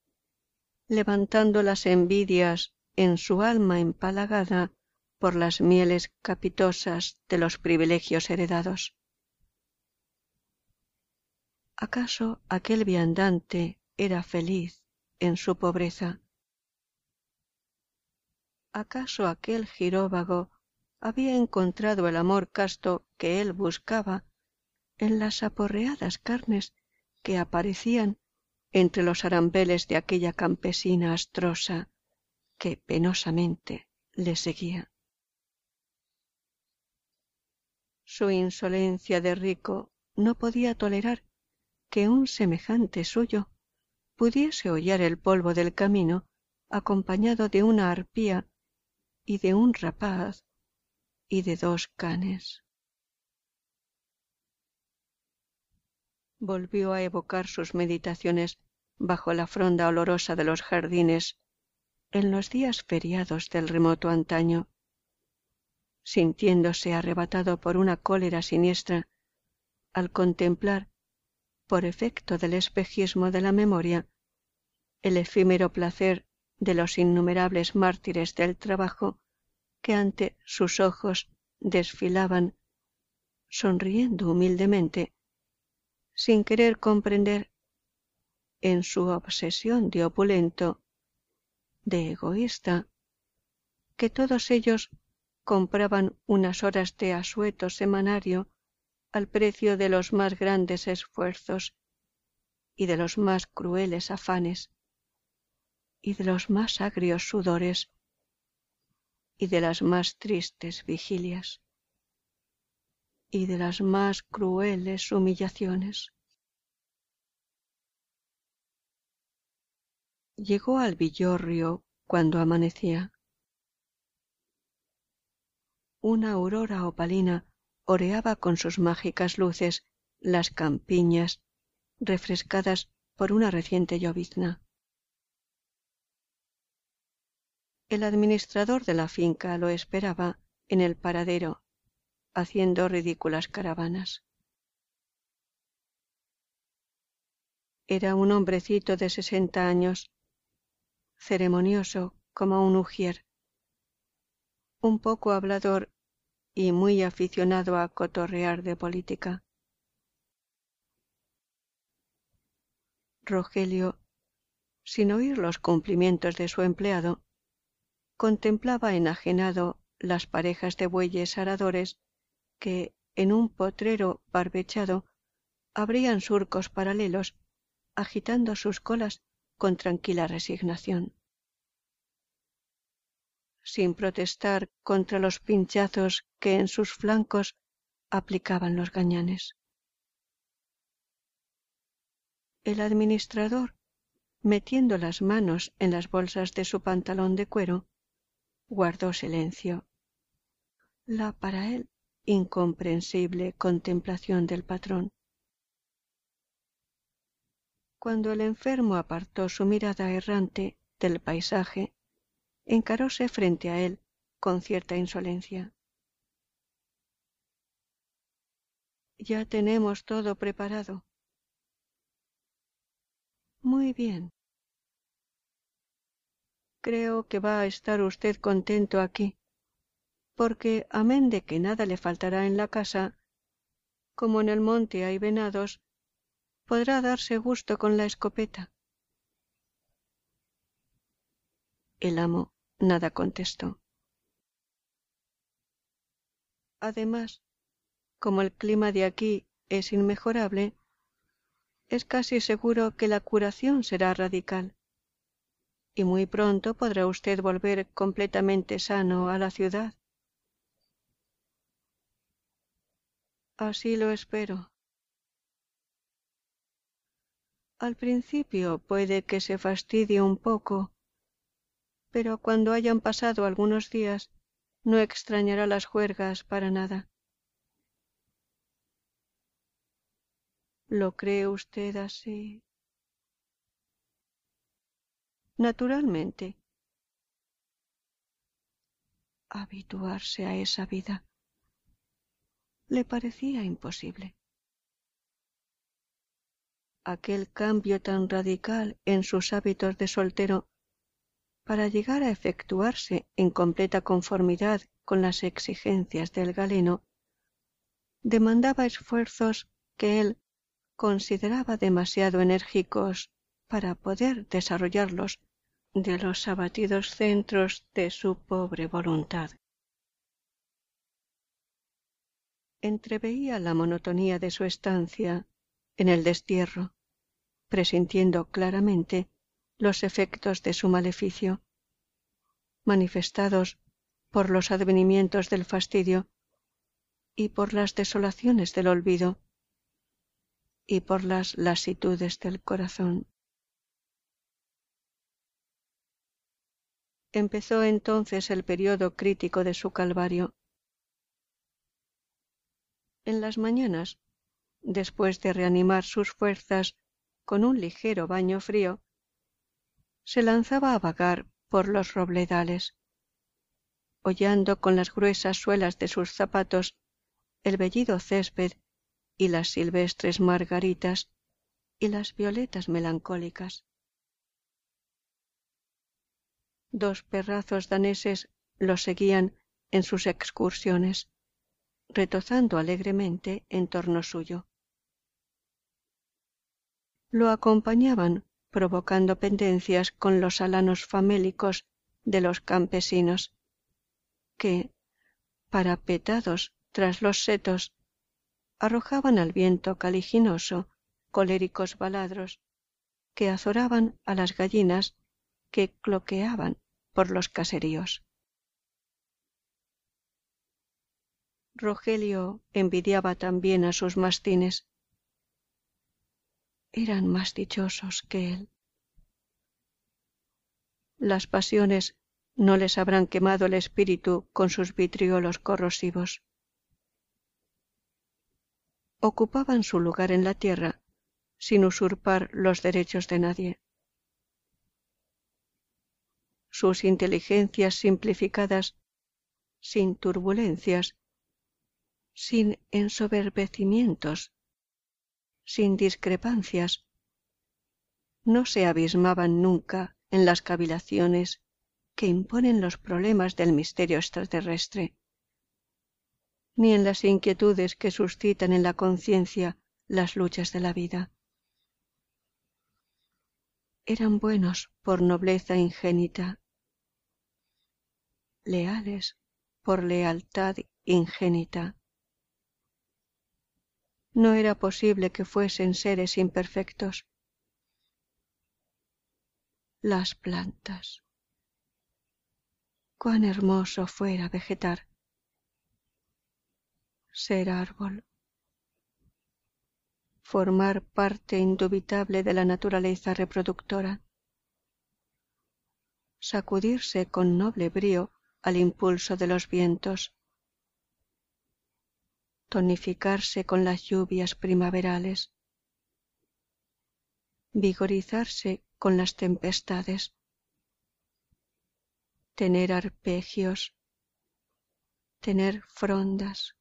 levantando las envidias en su alma empalagada por las mieles capitosas de los privilegios heredados. Acaso aquel viandante era feliz en su pobreza acaso aquel giróvago había encontrado el amor casto que él buscaba en las aporreadas carnes que aparecían entre los arambeles de aquella campesina astrosa que penosamente le seguía. Su insolencia de rico no podía tolerar que un semejante suyo pudiese hollar el polvo del camino acompañado de una arpía y de un rapaz y de dos canes. Volvió a evocar sus meditaciones bajo la fronda olorosa de los jardines en los días feriados del remoto antaño sintiéndose arrebatado por una cólera siniestra al contemplar por efecto del espejismo de la memoria el efímero placer de los innumerables mártires del trabajo que ante sus ojos desfilaban sonriendo humildemente sin querer comprender en su obsesión de opulento de egoísta que todos ellos compraban unas horas de asueto semanario al precio de los más grandes esfuerzos y de los más crueles afanes y de los más agrios sudores y de las más tristes vigilias y de las más crueles humillaciones llegó al villorrio cuando amanecía una aurora opalina oreaba con sus mágicas luces las campiñas refrescadas por una reciente llovizna. El administrador de la finca lo esperaba en el paradero, haciendo ridículas caravanas. Era un hombrecito de sesenta años, ceremonioso como un ujier, un poco hablador y muy aficionado a cotorrear de política. Rogelio, sin oír los cumplimientos de su empleado, contemplaba enajenado las parejas de bueyes aradores que, en un potrero barbechado, abrían surcos paralelos, agitando sus colas con tranquila resignación. Sin protestar contra los pinchazos que en sus flancos aplicaban los gañanes. El administrador, metiendo las manos en las bolsas de su pantalón de cuero, guardó silencio. La para él incomprensible contemplación del patrón. Cuando el enfermo apartó su mirada errante del paisaje, encaróse frente a él con cierta insolencia. Ya tenemos todo preparado. Muy bien, creo que va a estar usted contento aquí, porque amén de que nada le faltará en la casa, como en el monte hay venados, podrá darse gusto con la escopeta. El amo nada contestó. Además, como el clima de aquí es inmejorable, es casi seguro que la curación será radical y muy pronto podrá usted volver completamente sano a la ciudad. Así lo espero. Al principio puede que se fastidie un poco, pero cuando hayan pasado algunos días no extrañará las juergas para nada. ¿Lo cree usted así? naturalmente. Habituarse a esa vida le parecía imposible. Aquel cambio tan radical en sus hábitos de soltero para llegar a efectuarse en completa conformidad con las exigencias del galeno, demandaba esfuerzos que él consideraba demasiado enérgicos para poder desarrollarlos de los abatidos centros de su pobre voluntad. Entreveía la monotonía de su estancia en el destierro, presintiendo claramente los efectos de su maleficio, manifestados por los advenimientos del fastidio y por las desolaciones del olvido y por las lasitudes del corazón. Empezó entonces el periodo crítico de su calvario. En las mañanas, después de reanimar sus fuerzas con un ligero baño frío, se lanzaba a vagar por los robledales, hollando con las gruesas suelas de sus zapatos el bellido césped y las silvestres margaritas y las violetas melancólicas. Dos perrazos daneses lo seguían en sus excursiones, retozando alegremente en torno suyo. Lo acompañaban provocando pendencias con los alanos famélicos de los campesinos, que, parapetados tras los setos, arrojaban al viento caliginoso coléricos baladros que azoraban a las gallinas que cloqueaban por los caseríos. Rogelio envidiaba también a sus mastines. Eran más dichosos que él. Las pasiones no les habrán quemado el espíritu con sus vitriolos corrosivos. ocupaban su lugar en la tierra sin usurpar los derechos de nadie. Sus inteligencias simplificadas, sin turbulencias, sin ensoberbecimientos, sin discrepancias, no se abismaban nunca en las cavilaciones que imponen los problemas del misterio extraterrestre, ni en las inquietudes que suscitan en la conciencia las luchas de la vida. Eran buenos por nobleza ingénita, leales por lealtad ingénita. No era posible que fuesen seres imperfectos. Las plantas. Cuán hermoso fuera vegetar. Ser árbol. Formar parte indubitable de la naturaleza reproductora. Sacudirse con noble brío al impulso de los vientos tonificarse con las lluvias primaverales, vigorizarse con las tempestades, tener arpegios, tener frondas,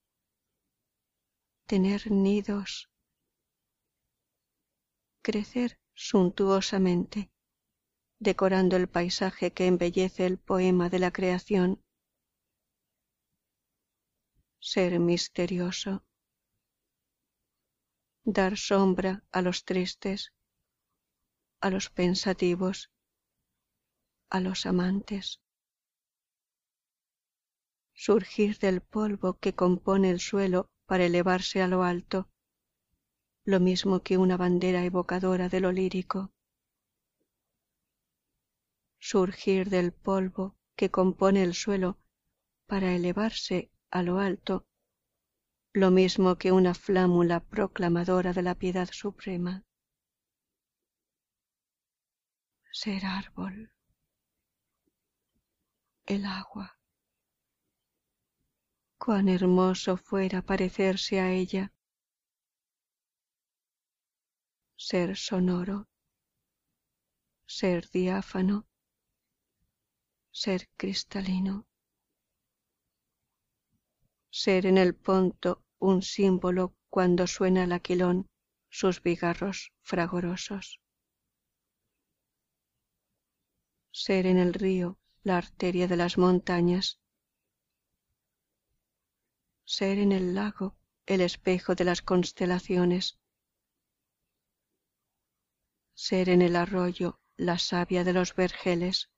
tener nidos, crecer suntuosamente, decorando el paisaje que embellece el poema de la creación ser misterioso, dar sombra a los tristes, a los pensativos, a los amantes, surgir del polvo que compone el suelo para elevarse a lo alto, lo mismo que una bandera evocadora de lo lírico, surgir del polvo que compone el suelo para elevarse a lo alto, lo mismo que una flámula proclamadora de la piedad suprema. Ser árbol, el agua. Cuán hermoso fuera parecerse a ella. Ser sonoro, ser diáfano, ser cristalino ser en el ponto un símbolo cuando suena el aquilón sus bigarros fragorosos. Ser en el río la arteria de las montañas. Ser en el lago el espejo de las constelaciones. Ser en el arroyo la savia de los vergeles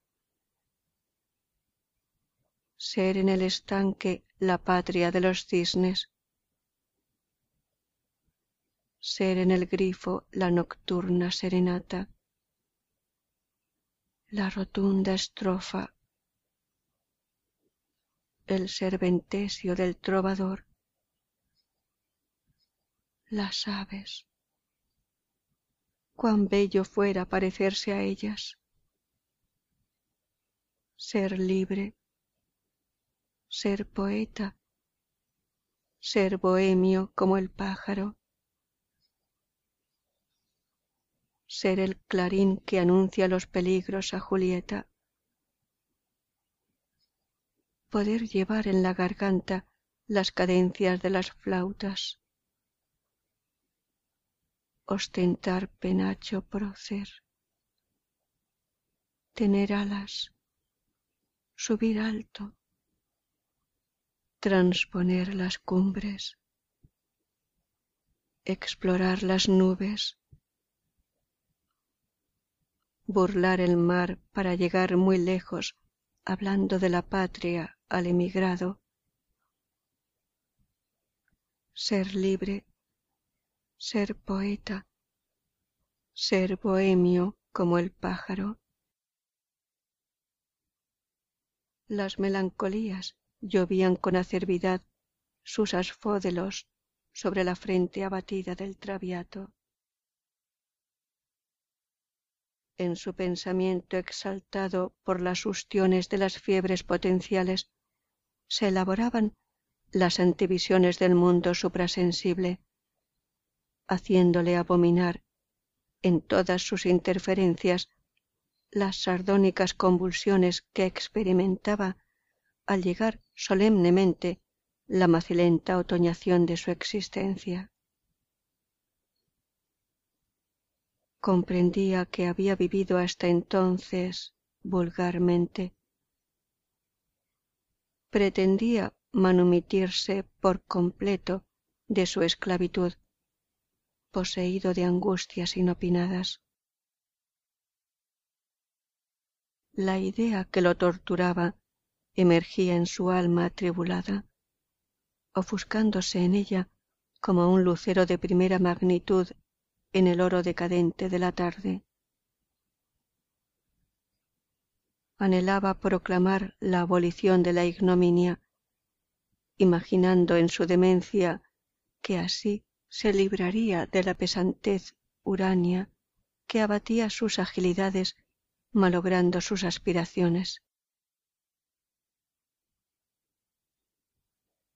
ser en el estanque la patria de los cisnes, ser en el grifo la nocturna serenata, la rotunda estrofa, el serventesio del trovador, las aves, cuán bello fuera parecerse a ellas, ser libre ser poeta, ser bohemio como el pájaro, ser el clarín que anuncia los peligros a Julieta, poder llevar en la garganta las cadencias de las flautas, ostentar penacho prócer, tener alas, subir alto, transponer las cumbres, explorar las nubes, burlar el mar para llegar muy lejos hablando de la patria al emigrado, ser libre, ser poeta, ser bohemio como el pájaro. Las melancolías llovían con acervidad sus asfódelos sobre la frente abatida del traviato. En su pensamiento exaltado por las ustiones de las fiebres potenciales se elaboraban las antivisiones del mundo suprasensible, haciéndole abominar en todas sus interferencias las sardónicas convulsiones que experimentaba al llegar solemnemente la macilenta otoñación de su existencia. Comprendía que había vivido hasta entonces vulgarmente. Pretendía manumitirse por completo de su esclavitud, poseído de angustias inopinadas. La idea que lo torturaba emergía en su alma atribulada, ofuscándose en ella como un lucero de primera magnitud en el oro decadente de la tarde. Anhelaba proclamar la abolición de la ignominia, imaginando en su demencia que así se libraría de la pesantez urania que abatía sus agilidades malogrando sus aspiraciones.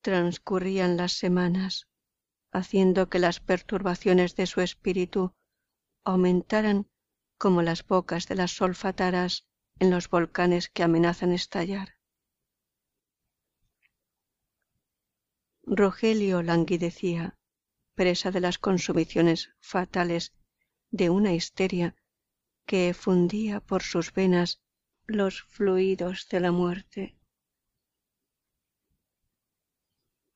Transcurrían las semanas, haciendo que las perturbaciones de su espíritu aumentaran como las bocas de las solfataras en los volcanes que amenazan estallar. Rogelio languidecía, presa de las consumiciones fatales de una histeria que fundía por sus venas los fluidos de la muerte.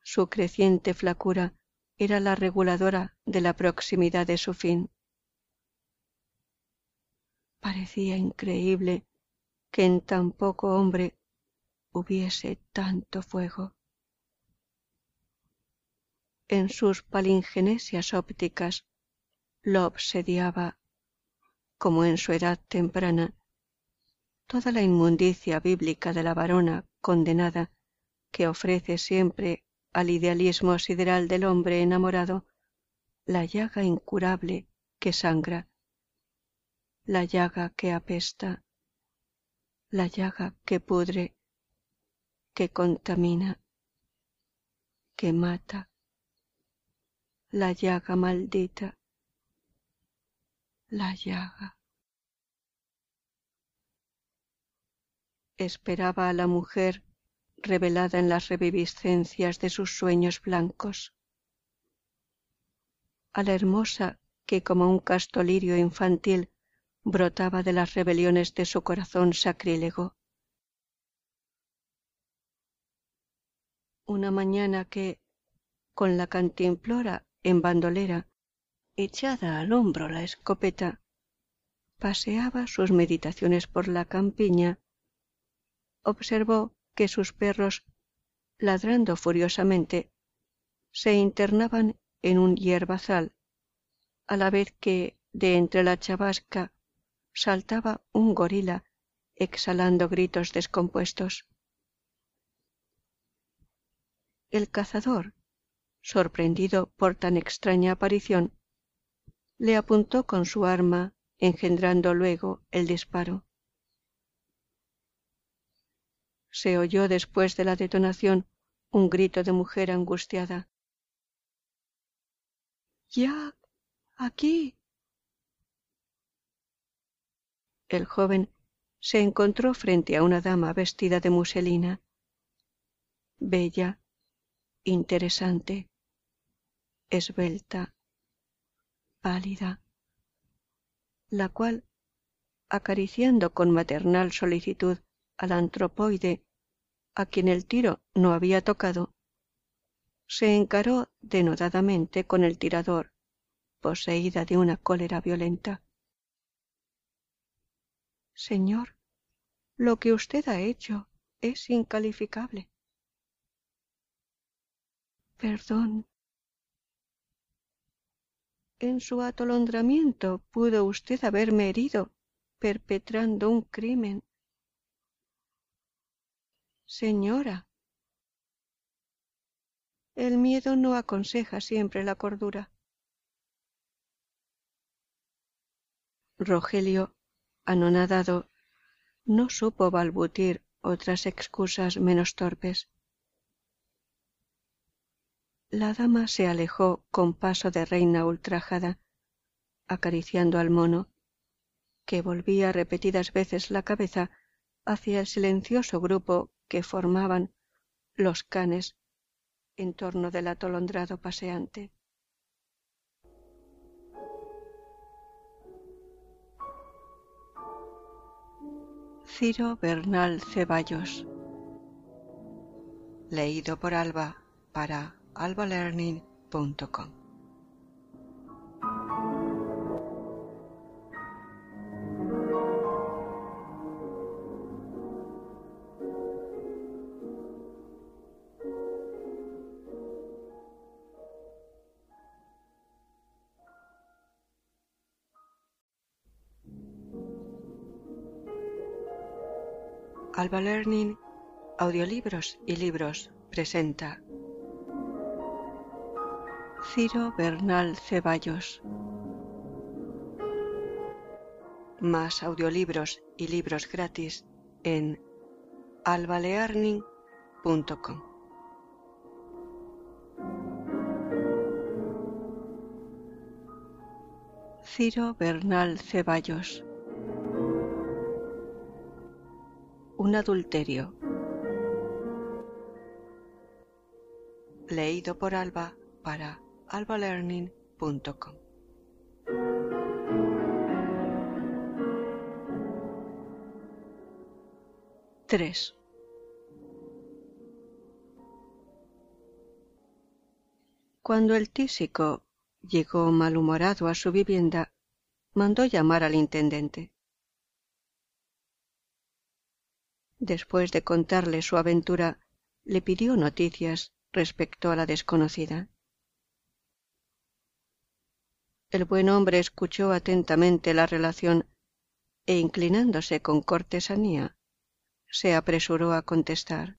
Su creciente flacura era la reguladora de la proximidad de su fin. Parecía increíble que en tan poco hombre hubiese tanto fuego. En sus palingenesias ópticas lo obsediaba, como en su edad temprana, toda la inmundicia bíblica de la varona condenada que ofrece siempre al idealismo sideral del hombre enamorado la llaga incurable que sangra, la llaga que apesta, la llaga que pudre, que contamina, que mata, la llaga maldita, la llaga. Esperaba a la mujer revelada en las reviviscencias de sus sueños blancos, a la hermosa que como un casto lirio infantil brotaba de las rebeliones de su corazón sacrílego. Una mañana que, con la cantimplora en bandolera, echada al hombro la escopeta, paseaba sus meditaciones por la campiña, observó que sus perros, ladrando furiosamente, se internaban en un hierbazal, a la vez que de entre la chavasca saltaba un gorila exhalando gritos descompuestos. El cazador, sorprendido por tan extraña aparición, le apuntó con su arma, engendrando luego el disparo. Se oyó después de la detonación un grito de mujer angustiada. Jack, aquí. El joven se encontró frente a una dama vestida de muselina, bella, interesante, esbelta, pálida, la cual, acariciando con maternal solicitud al antropoide a quien el tiro no había tocado, se encaró denodadamente con el tirador, poseída de una cólera violenta. Señor, lo que usted ha hecho es incalificable. Perdón. En su atolondramiento pudo usted haberme herido, perpetrando un crimen Señora. El miedo no aconseja siempre la cordura. Rogelio, anonadado, no supo balbutir otras excusas menos torpes. La dama se alejó con paso de reina ultrajada, acariciando al mono, que volvía repetidas veces la cabeza hacia el silencioso grupo que formaban los canes en torno del atolondrado paseante. Ciro Bernal Ceballos Leído por Alba para albalearning.com Alba Learning, Audiolibros y Libros presenta Ciro Bernal Ceballos. Más audiolibros y libros gratis en albalearning.com. Ciro Bernal Ceballos Un adulterio. Leído por Alba para albalearning.com. Tres. Cuando el tísico llegó malhumorado a su vivienda, mandó llamar al intendente. Después de contarle su aventura, le pidió noticias respecto a la desconocida. El buen hombre escuchó atentamente la relación e inclinándose con cortesanía, se apresuró a contestar.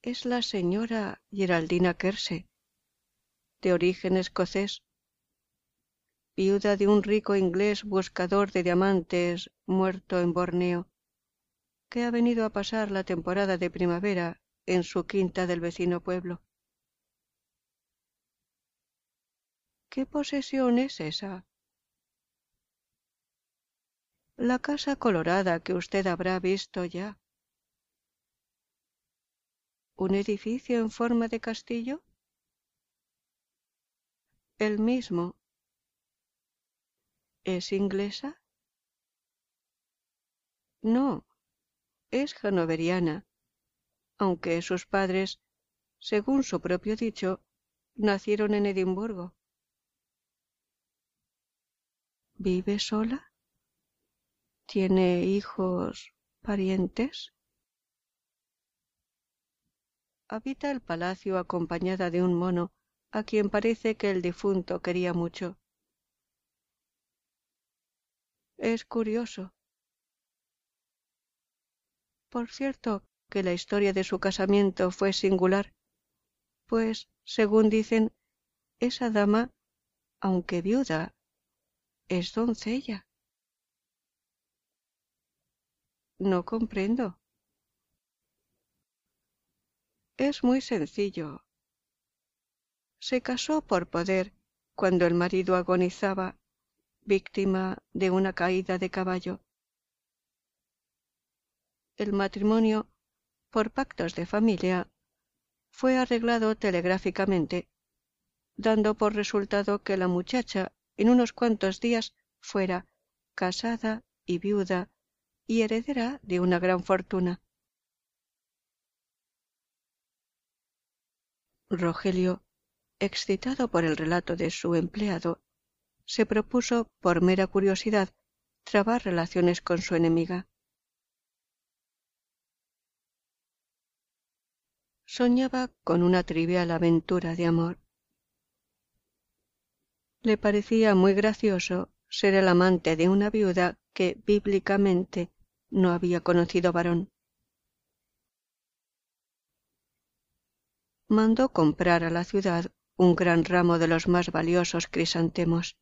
Es la señora Geraldina Kerse, de origen escocés, viuda de un rico inglés buscador de diamantes muerto en Borneo, que ha venido a pasar la temporada de primavera en su quinta del vecino pueblo. ¿Qué posesión es esa? La casa colorada que usted habrá visto ya. ¿Un edificio en forma de castillo? El mismo, ¿Es inglesa? No, es hanoveriana, aunque sus padres, según su propio dicho, nacieron en Edimburgo. ¿Vive sola? ¿Tiene hijos, parientes? Habita el palacio acompañada de un mono a quien parece que el difunto quería mucho. Es curioso. Por cierto, que la historia de su casamiento fue singular, pues, según dicen, esa dama, aunque viuda, es doncella. No comprendo. Es muy sencillo. Se casó por poder cuando el marido agonizaba víctima de una caída de caballo. El matrimonio, por pactos de familia, fue arreglado telegráficamente, dando por resultado que la muchacha en unos cuantos días fuera casada y viuda y heredera de una gran fortuna. Rogelio, excitado por el relato de su empleado, se propuso, por mera curiosidad, trabar relaciones con su enemiga. Soñaba con una trivial aventura de amor. Le parecía muy gracioso ser el amante de una viuda que bíblicamente no había conocido varón. Mandó comprar a la ciudad un gran ramo de los más valiosos crisantemos.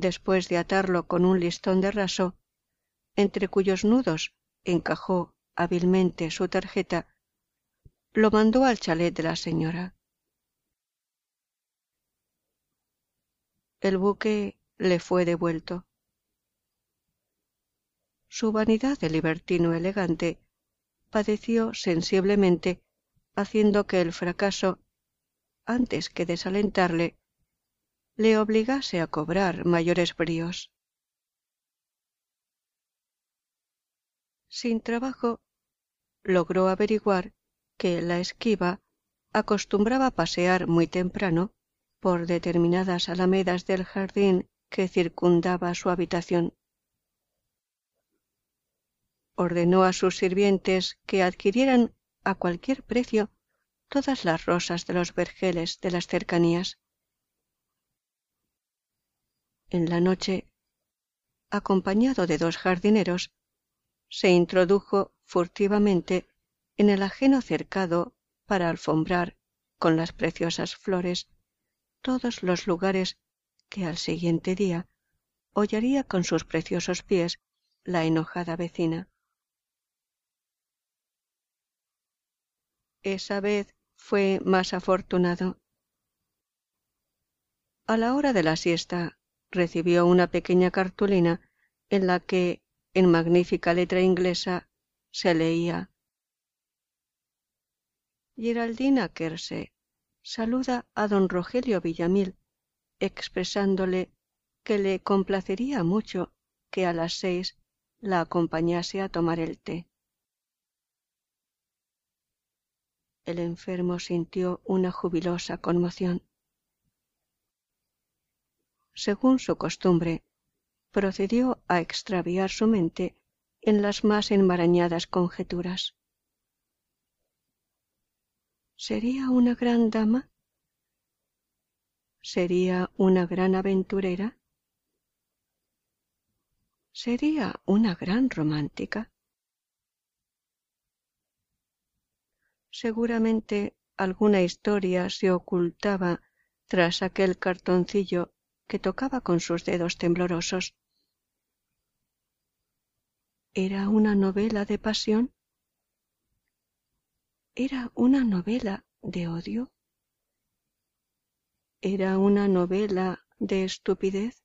Después de atarlo con un listón de raso, entre cuyos nudos encajó hábilmente su tarjeta, lo mandó al chalet de la señora. El buque le fue devuelto. Su vanidad de libertino elegante padeció sensiblemente haciendo que el fracaso, antes que desalentarle, le obligase a cobrar mayores bríos. Sin trabajo, logró averiguar que la esquiva acostumbraba pasear muy temprano por determinadas alamedas del jardín que circundaba su habitación. Ordenó a sus sirvientes que adquirieran a cualquier precio todas las rosas de los vergeles de las cercanías. En la noche, acompañado de dos jardineros, se introdujo furtivamente en el ajeno cercado para alfombrar con las preciosas flores todos los lugares que al siguiente día hollaría con sus preciosos pies la enojada vecina. Esa vez fue más afortunado. A la hora de la siesta recibió una pequeña cartulina en la que, en magnífica letra inglesa, se leía Geraldina Kerse saluda a don Rogelio Villamil, expresándole que le complacería mucho que a las seis la acompañase a tomar el té. El enfermo sintió una jubilosa conmoción. Según su costumbre, procedió a extraviar su mente en las más enmarañadas conjeturas. ¿Sería una gran dama? ¿Sería una gran aventurera? ¿Sería una gran romántica? Seguramente alguna historia se ocultaba tras aquel cartoncillo que tocaba con sus dedos temblorosos. ¿Era una novela de pasión? ¿Era una novela de odio? ¿Era una novela de estupidez?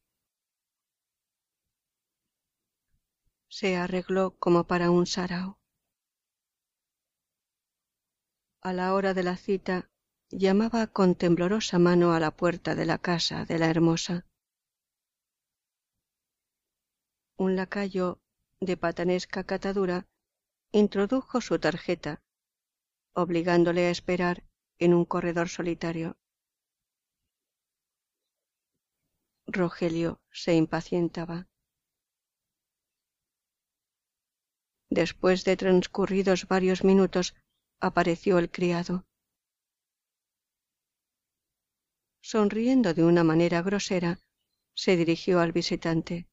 Se arregló como para un sarao. A la hora de la cita llamaba con temblorosa mano a la puerta de la casa de la hermosa. Un lacayo de patanesca catadura introdujo su tarjeta obligándole a esperar en un corredor solitario. Rogelio se impacientaba. Después de transcurridos varios minutos apareció el criado. Sonriendo de una manera grosera, se dirigió al visitante.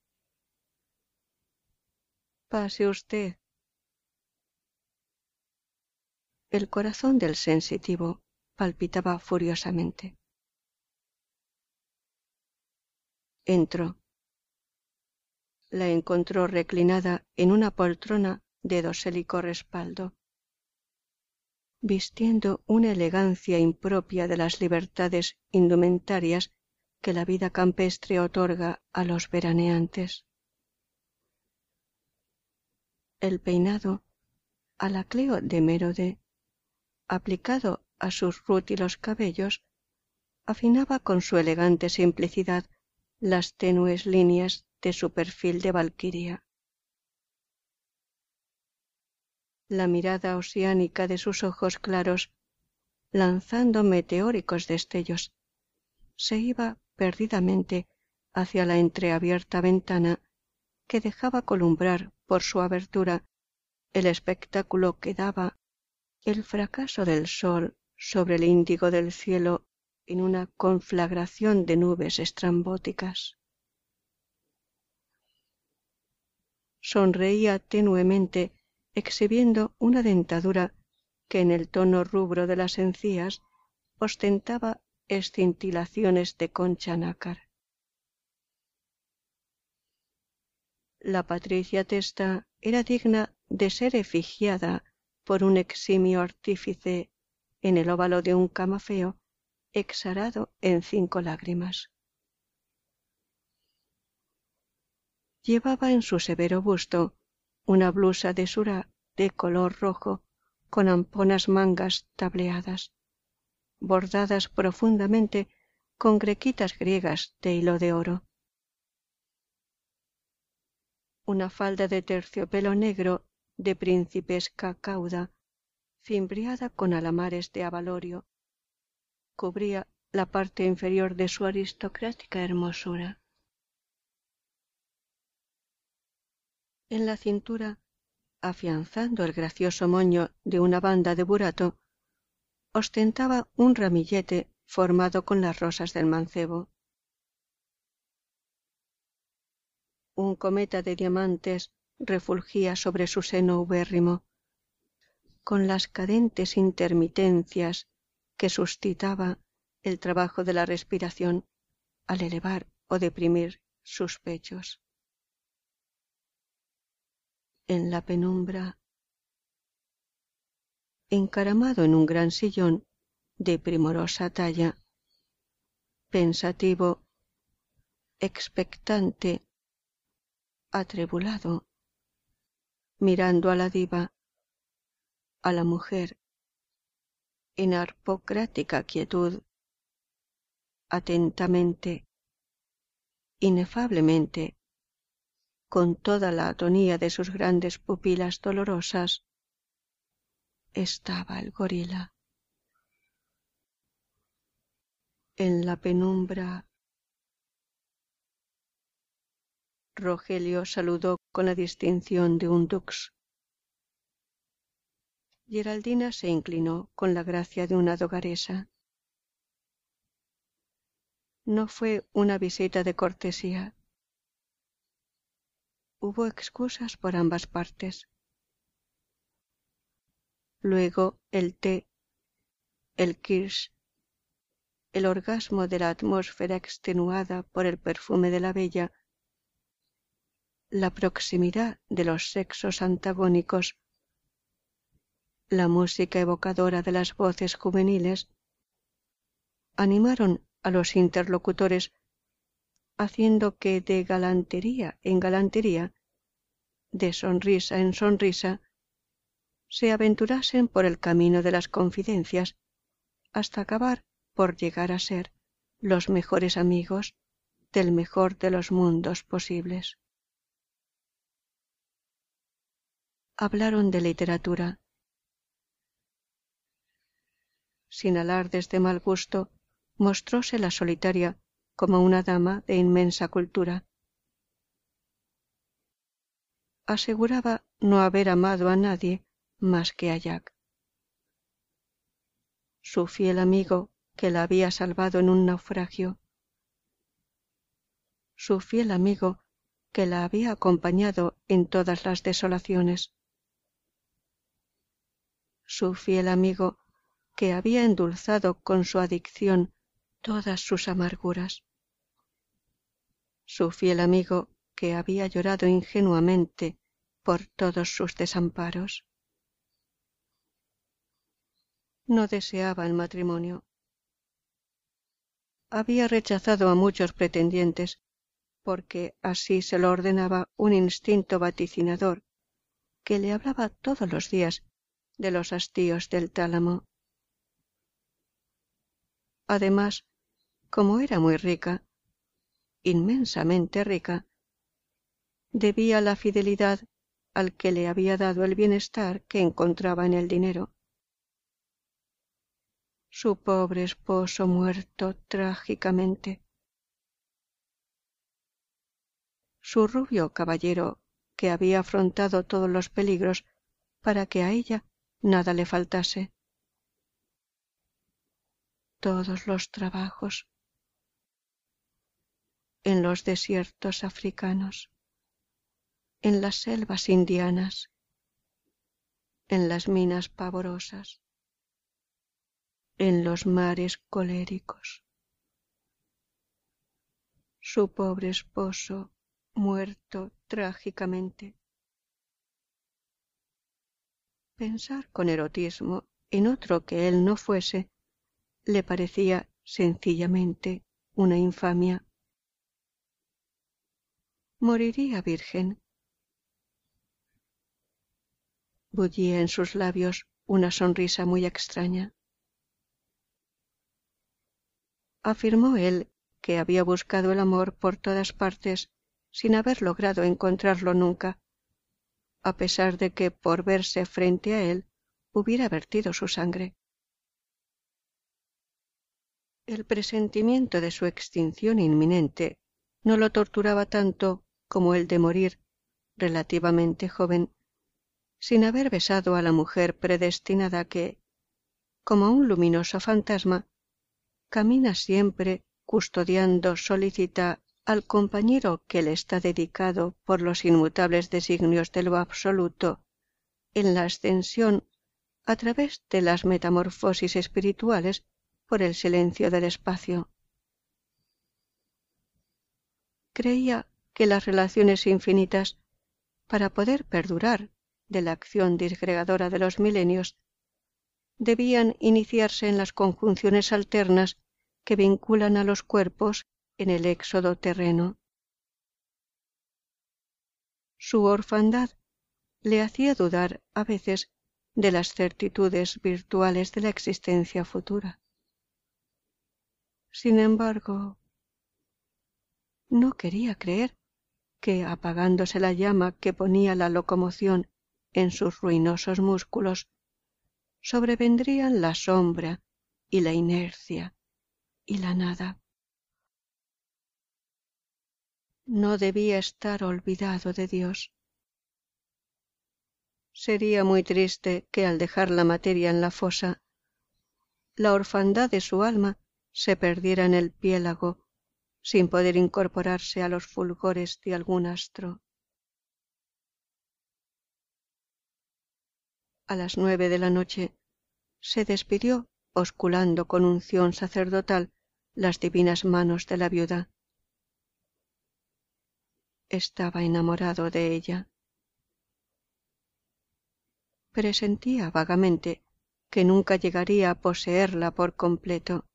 Pase usted, El corazón del sensitivo palpitaba furiosamente. Entró. La encontró reclinada en una poltrona de dosélico respaldo, vistiendo una elegancia impropia de las libertades indumentarias que la vida campestre otorga a los veraneantes. El peinado, a la Cleo de Mérode, aplicado a sus rútilos cabellos, afinaba con su elegante simplicidad las tenues líneas de su perfil de valquiria. La mirada oceánica de sus ojos claros, lanzando meteóricos destellos, se iba perdidamente hacia la entreabierta ventana que dejaba columbrar por su abertura el espectáculo que daba el fracaso del sol sobre el índigo del cielo en una conflagración de nubes estrambóticas. Sonreía tenuemente, exhibiendo una dentadura que en el tono rubro de las encías ostentaba escintilaciones de concha nácar. La patricia testa era digna de ser efigiada por un eximio artífice en el óvalo de un camafeo exarado en cinco lágrimas. Llevaba en su severo busto una blusa de sura de color rojo con amponas mangas tableadas, bordadas profundamente con grequitas griegas de hilo de oro. Una falda de terciopelo negro de principesca cauda, cimbriada con alamares de avalorio, cubría la parte inferior de su aristocrática hermosura. En la cintura, afianzando el gracioso moño de una banda de burato, ostentaba un ramillete formado con las rosas del mancebo. Un cometa de diamantes refulgía sobre su seno ubérrimo, con las cadentes intermitencias que suscitaba el trabajo de la respiración al elevar o deprimir sus pechos en la penumbra, encaramado en un gran sillón de primorosa talla, pensativo, expectante, atribulado, mirando a la diva, a la mujer, en arpocrática quietud, atentamente, inefablemente, con toda la atonía de sus grandes pupilas dolorosas, estaba el gorila. En la penumbra, Rogelio saludó con la distinción de un dux. Geraldina se inclinó con la gracia de una dogaresa. No fue una visita de cortesía, hubo excusas por ambas partes. Luego el té, el kirsch, el orgasmo de la atmósfera extenuada por el perfume de la bella, la proximidad de los sexos antagónicos, la música evocadora de las voces juveniles, animaron a los interlocutores haciendo que de galantería en galantería, de sonrisa en sonrisa, se aventurasen por el camino de las confidencias hasta acabar por llegar a ser los mejores amigos del mejor de los mundos posibles. Hablaron de literatura. Sin alardes de mal gusto, mostróse la solitaria como una dama de inmensa cultura. Aseguraba no haber amado a nadie más que a Jack. Su fiel amigo que la había salvado en un naufragio. Su fiel amigo que la había acompañado en todas las desolaciones. Su fiel amigo que había endulzado con su adicción todas sus amarguras su fiel amigo que había llorado ingenuamente por todos sus desamparos. No deseaba el matrimonio. Había rechazado a muchos pretendientes porque así se lo ordenaba un instinto vaticinador que le hablaba todos los días de los hastíos del tálamo. Además, como era muy rica, inmensamente rica, debía la fidelidad al que le había dado el bienestar que encontraba en el dinero. Su pobre esposo muerto trágicamente. Su rubio caballero que había afrontado todos los peligros para que a ella nada le faltase. Todos los trabajos, en los desiertos africanos, en las selvas indianas, en las minas pavorosas, en los mares coléricos. Su pobre esposo muerto trágicamente. Pensar con erotismo en otro que él no fuese le parecía sencillamente una infamia. Moriría virgen. Bullía en sus labios una sonrisa muy extraña. Afirmó él que había buscado el amor por todas partes sin haber logrado encontrarlo nunca, a pesar de que por verse frente a él hubiera vertido su sangre. El presentimiento de su extinción inminente no lo torturaba tanto como el de morir relativamente joven, sin haber besado a la mujer predestinada que, como un luminoso fantasma, camina siempre custodiando solícita al compañero que le está dedicado por los inmutables designios de lo absoluto en la ascensión a través de las metamorfosis espirituales por el silencio del espacio. Creía que las relaciones infinitas, para poder perdurar de la acción disgregadora de los milenios, debían iniciarse en las conjunciones alternas que vinculan a los cuerpos en el éxodo terreno. Su orfandad le hacía dudar a veces de las certitudes virtuales de la existencia futura. Sin embargo, no quería creer que, apagándose la llama que ponía la locomoción en sus ruinosos músculos, sobrevendrían la sombra y la inercia y la nada. No debía estar olvidado de Dios. Sería muy triste que al dejar la materia en la fosa, la orfandad de su alma se perdiera en el piélago sin poder incorporarse a los fulgores de algún astro. A las nueve de la noche se despidió osculando con unción sacerdotal las divinas manos de la viuda. Estaba enamorado de ella. Presentía vagamente que nunca llegaría a poseerla por completo.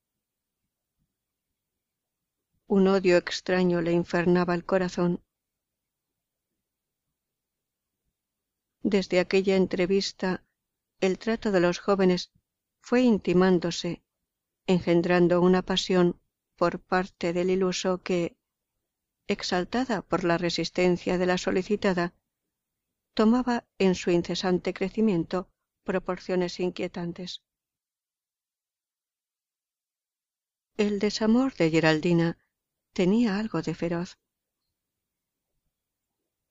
Un odio extraño le infernaba el corazón. Desde aquella entrevista, el trato de los jóvenes fue intimándose, engendrando una pasión por parte del iluso que, exaltada por la resistencia de la solicitada, tomaba en su incesante crecimiento proporciones inquietantes. El desamor de Geraldina tenía algo de feroz.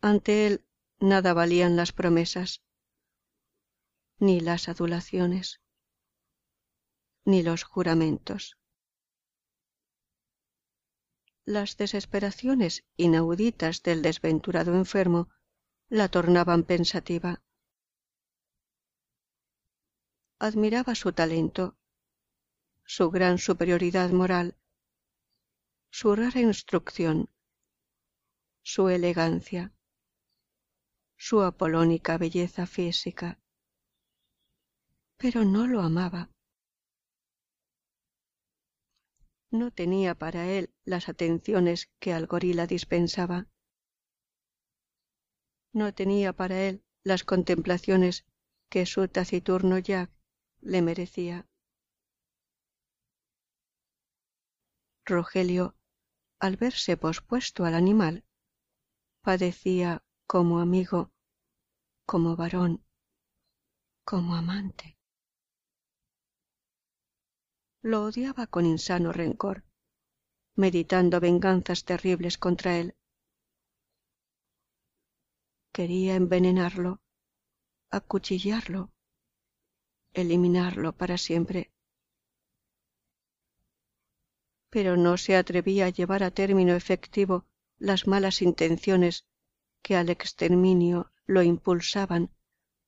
Ante él nada valían las promesas, ni las adulaciones, ni los juramentos. Las desesperaciones inauditas del desventurado enfermo la tornaban pensativa. Admiraba su talento, su gran superioridad moral, su rara instrucción, su elegancia, su apolónica belleza física. Pero no lo amaba. No tenía para él las atenciones que al gorila dispensaba. No tenía para él las contemplaciones que su taciturno Jack le merecía. Rogelio al verse pospuesto al animal, padecía como amigo, como varón, como amante. Lo odiaba con insano rencor, meditando venganzas terribles contra él. Quería envenenarlo, acuchillarlo, eliminarlo para siempre pero no se atrevía a llevar a término efectivo las malas intenciones que al exterminio lo impulsaban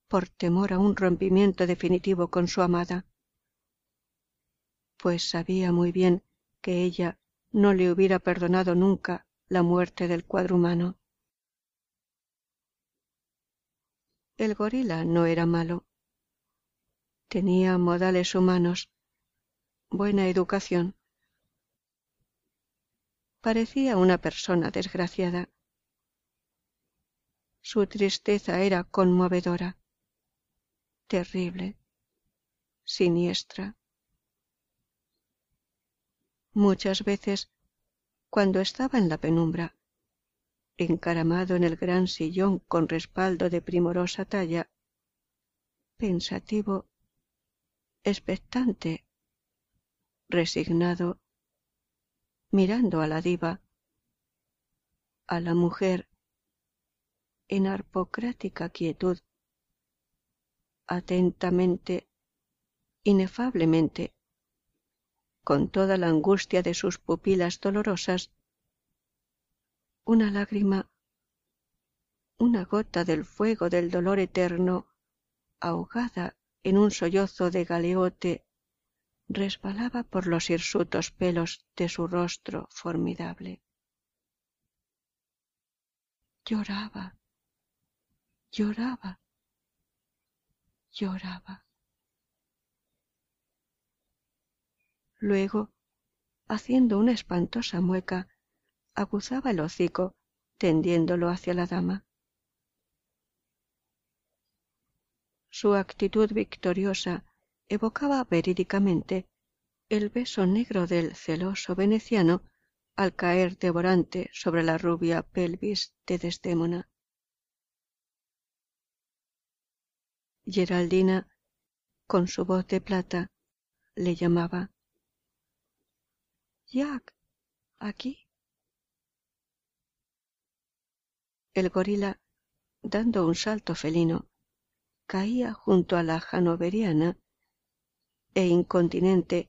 por temor a un rompimiento definitivo con su amada, pues sabía muy bien que ella no le hubiera perdonado nunca la muerte del cuadrumano. El gorila no era malo, Tenía modales humanos, buena educación. Parecía una persona desgraciada. Su tristeza era conmovedora, terrible, siniestra. Muchas veces, cuando estaba en la penumbra, encaramado en el gran sillón con respaldo de primorosa talla, pensativo, expectante, resignado, mirando a la diva, a la mujer, en arpocrática quietud, atentamente, inefablemente, con toda la angustia de sus pupilas dolorosas, una lágrima, una gota del fuego del dolor eterno, ahogada en un sollozo de galeote, resbalaba por los hirsutos pelos de su rostro formidable. Lloraba, lloraba, lloraba. Luego, haciendo una espantosa mueca, aguzaba el hocico, tendiéndolo hacia la dama. Su actitud victoriosa evocaba verídicamente el beso negro del celoso veneciano al caer devorante sobre la rubia pelvis de Desdémona. Geraldina, con su voz de plata, le llamaba. Jack, aquí. El gorila, dando un salto felino, caía junto a la hanoveriana e incontinente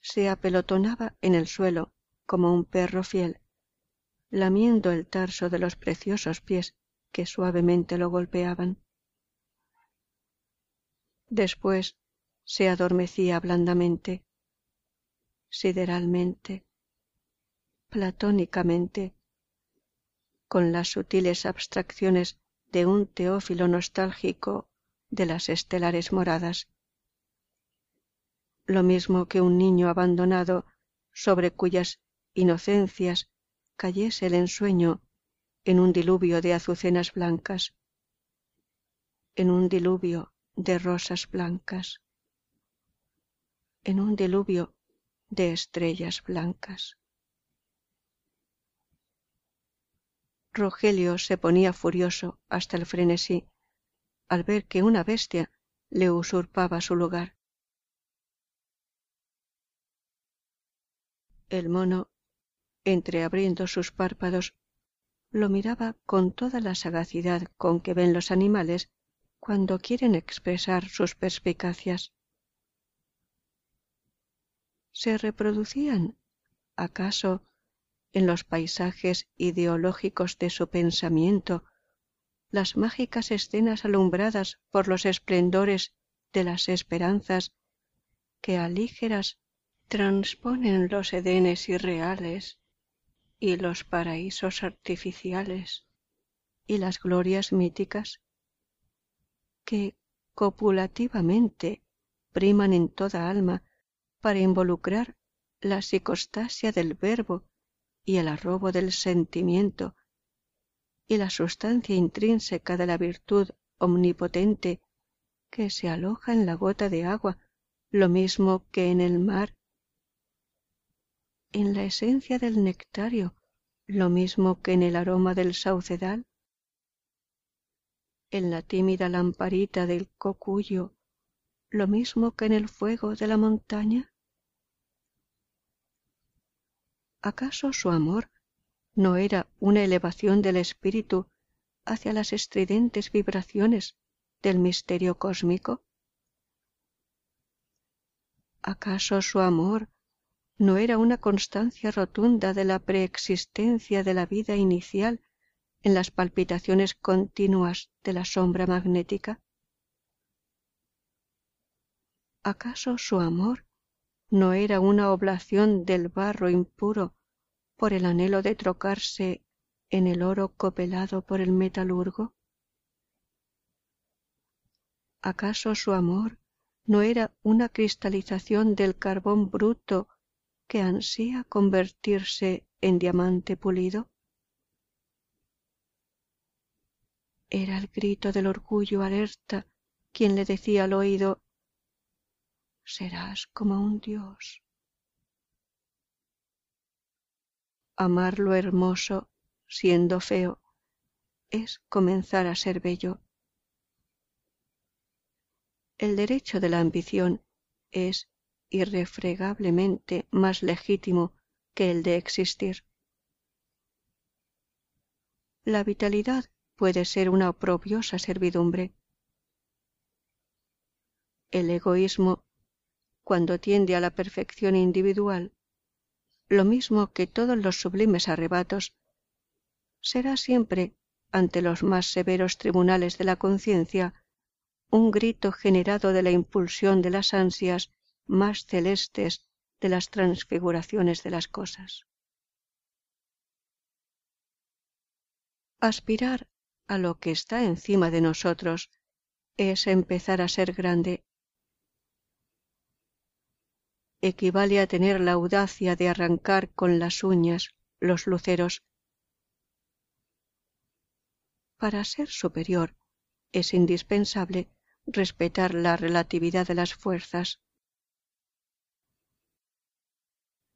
se apelotonaba en el suelo como un perro fiel, lamiendo el tarso de los preciosos pies que suavemente lo golpeaban. Después se adormecía blandamente, sideralmente, platónicamente, con las sutiles abstracciones de un teófilo nostálgico de las estelares moradas. Lo mismo que un niño abandonado sobre cuyas inocencias cayese el ensueño en un diluvio de azucenas blancas, en un diluvio de rosas blancas, en un diluvio de estrellas blancas. Rogelio se ponía furioso hasta el frenesí al ver que una bestia le usurpaba su lugar. El mono, entreabriendo sus párpados, lo miraba con toda la sagacidad con que ven los animales cuando quieren expresar sus perspicacias. Se reproducían acaso en los paisajes ideológicos de su pensamiento las mágicas escenas alumbradas por los esplendores de las esperanzas que alígeras transponen los edenes irreales y los paraísos artificiales y las glorias míticas que copulativamente priman en toda alma para involucrar la psicostasia del verbo y el arrobo del sentimiento y la sustancia intrínseca de la virtud omnipotente que se aloja en la gota de agua lo mismo que en el mar, en la esencia del nectario lo mismo que en el aroma del saucedal, en la tímida lamparita del cocuyo lo mismo que en el fuego de la montaña? ¿Acaso su amor no era una elevación del espíritu hacia las estridentes vibraciones del misterio cósmico? ¿Acaso su amor no era una constancia rotunda de la preexistencia de la vida inicial en las palpitaciones continuas de la sombra magnética? ¿Acaso su amor no era una oblación del barro impuro por el anhelo de trocarse en el oro copelado por el metalurgo? ¿Acaso su amor no era una cristalización del carbón bruto que ansía convertirse en diamante pulido? Era el grito del orgullo alerta quien le decía al oído serás como un dios. Amar lo hermoso, siendo feo, es comenzar a ser bello. El derecho de la ambición es irrefregablemente más legítimo que el de existir. La vitalidad puede ser una oprobiosa servidumbre. El egoísmo, cuando tiende a la perfección individual, lo mismo que todos los sublimes arrebatos, será siempre, ante los más severos tribunales de la conciencia, un grito generado de la impulsión de las ansias más celestes de las transfiguraciones de las cosas. Aspirar a lo que está encima de nosotros es empezar a ser grande. Equivale a tener la audacia de arrancar con las uñas los luceros. Para ser superior es indispensable respetar la relatividad de las fuerzas.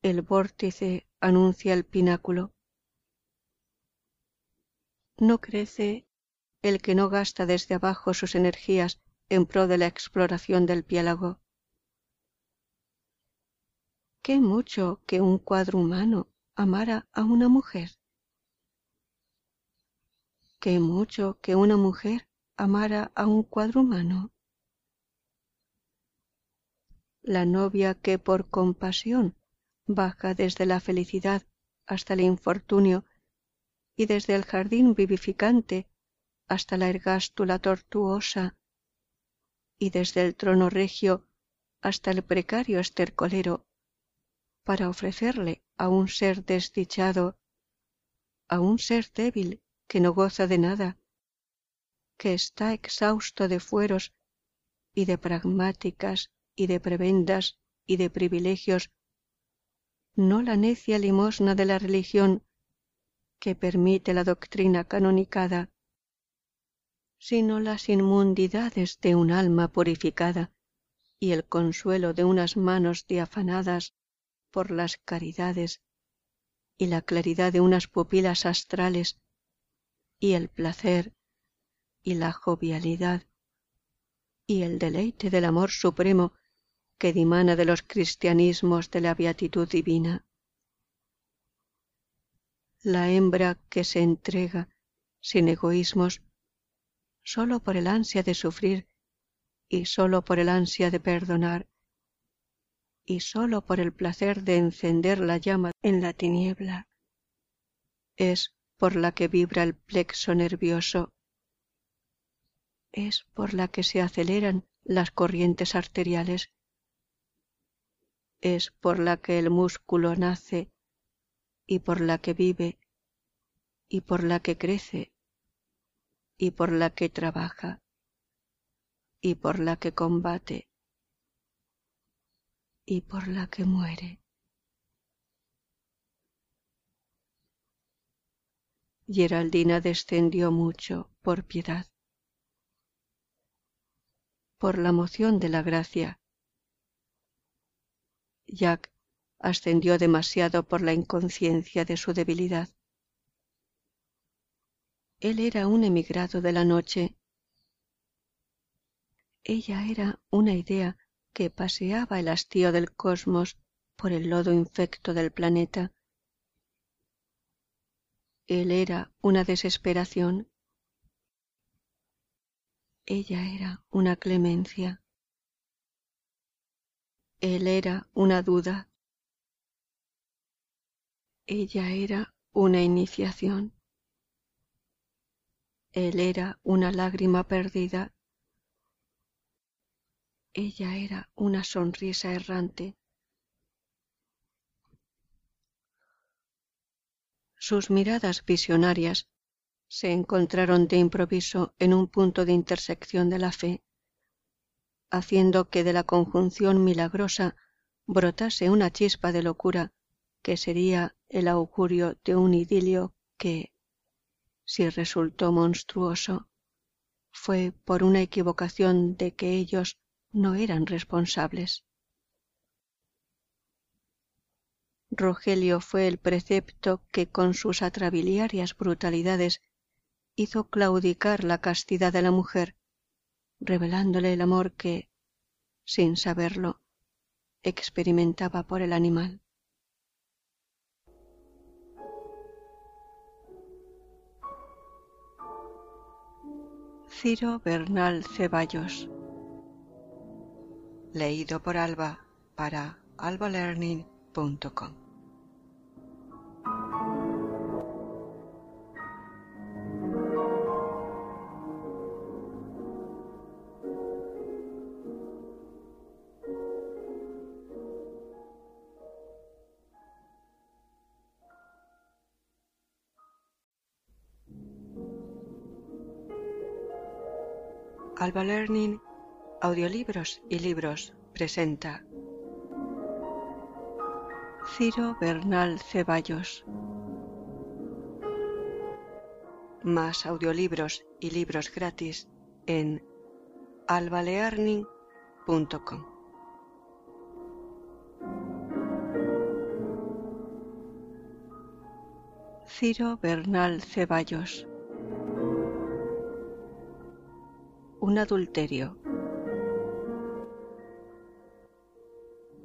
El vórtice anuncia el pináculo. No crece el que no gasta desde abajo sus energías en pro de la exploración del piélago. Qué mucho que un cuadro humano amara a una mujer. Qué mucho que una mujer amara a un cuadro humano. La novia que por compasión baja desde la felicidad hasta el infortunio y desde el jardín vivificante hasta la ergástula tortuosa y desde el trono regio hasta el precario estercolero para ofrecerle a un ser desdichado, a un ser débil que no goza de nada, que está exhausto de fueros y de pragmáticas y de prebendas y de privilegios, no la necia limosna de la religión que permite la doctrina canonicada, sino las inmundidades de un alma purificada y el consuelo de unas manos diafanadas por las caridades y la claridad de unas pupilas astrales y el placer y la jovialidad y el deleite del amor supremo que dimana de los cristianismos de la beatitud divina. La hembra que se entrega sin egoísmos sólo por el ansia de sufrir y sólo por el ansia de perdonar y sólo por el placer de encender la llama en la tiniebla es por la que vibra el plexo nervioso es por la que se aceleran las corrientes arteriales es por la que el músculo nace y por la que vive y por la que crece y por la que trabaja y por la que combate y por la que muere. Geraldina descendió mucho por piedad, por la moción de la gracia. Jack ascendió demasiado por la inconsciencia de su debilidad. Él era un emigrado de la noche. Ella era una idea que paseaba el hastío del cosmos por el lodo infecto del planeta. Él era una desesperación. Ella era una clemencia. Él era una duda. Ella era una iniciación. Él era una lágrima perdida. Ella era una sonrisa errante. Sus miradas visionarias se encontraron de improviso en un punto de intersección de la fe. Haciendo que de la conjunción milagrosa brotase una chispa de locura que sería el augurio de un idilio que, si resultó monstruoso, fue por una equivocación de que ellos no eran responsables. Rogelio fue el precepto que con sus atrabiliarias brutalidades hizo claudicar la castidad de la mujer, revelándole el amor que, sin saberlo, experimentaba por el animal. Ciro Bernal Ceballos Leído por Alba para albalearning.com Alba Learning, Audiolibros y Libros presenta Ciro Bernal Ceballos. Más audiolibros y libros gratis en albalearning.com. Ciro Bernal Ceballos Un adulterio.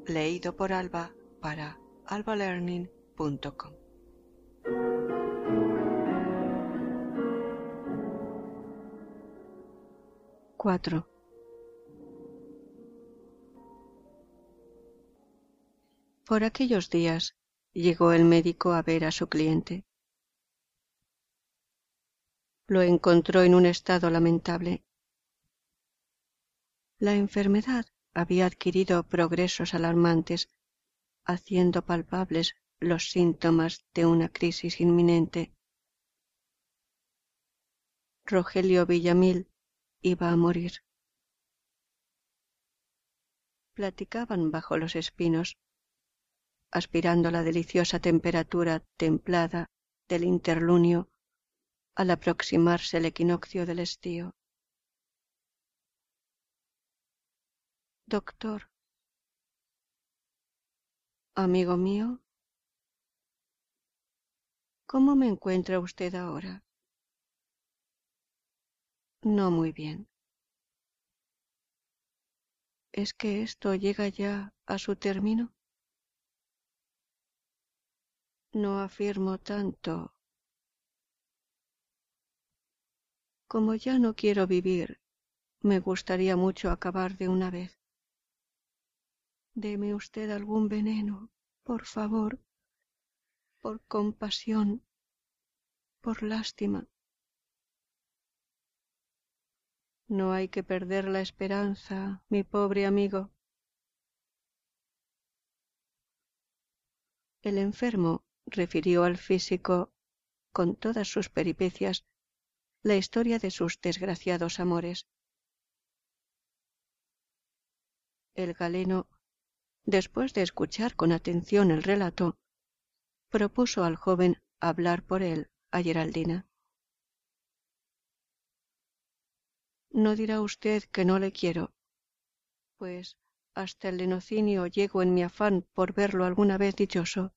Leído por Alba para albalearning.com. Por aquellos días llegó el médico a ver a su cliente. Lo encontró en un estado lamentable la enfermedad había adquirido progresos alarmantes, haciendo palpables los síntomas de una crisis inminente. Rogelio Villamil iba a morir. Platicaban bajo los espinos, aspirando la deliciosa temperatura templada del interlunio al aproximarse el equinoccio del estío. Doctor. Amigo mío. ¿Cómo me encuentra usted ahora? No muy bien. ¿Es que esto llega ya a su término? No afirmo tanto. Como ya no quiero vivir, me gustaría mucho acabar de una vez. Deme usted algún veneno, por favor, por compasión, por lástima. No hay que perder la esperanza, mi pobre amigo. El enfermo refirió al físico, con todas sus peripecias, la historia de sus desgraciados amores. El galeno después de escuchar con atención el relato, propuso al joven hablar por él a Geraldina. No dirá usted que no le quiero, pues hasta el lenocinio llego en mi afán por verlo alguna vez dichoso.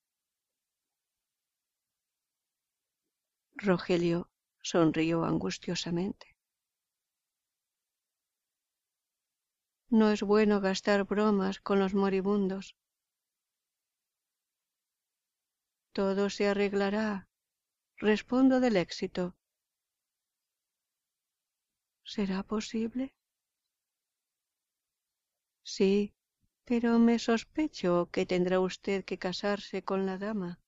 Rogelio sonrió angustiosamente. No es bueno gastar bromas con los moribundos. Todo se arreglará. Respondo del éxito. ¿Será posible? Sí, pero me sospecho que tendrá usted que casarse con la dama.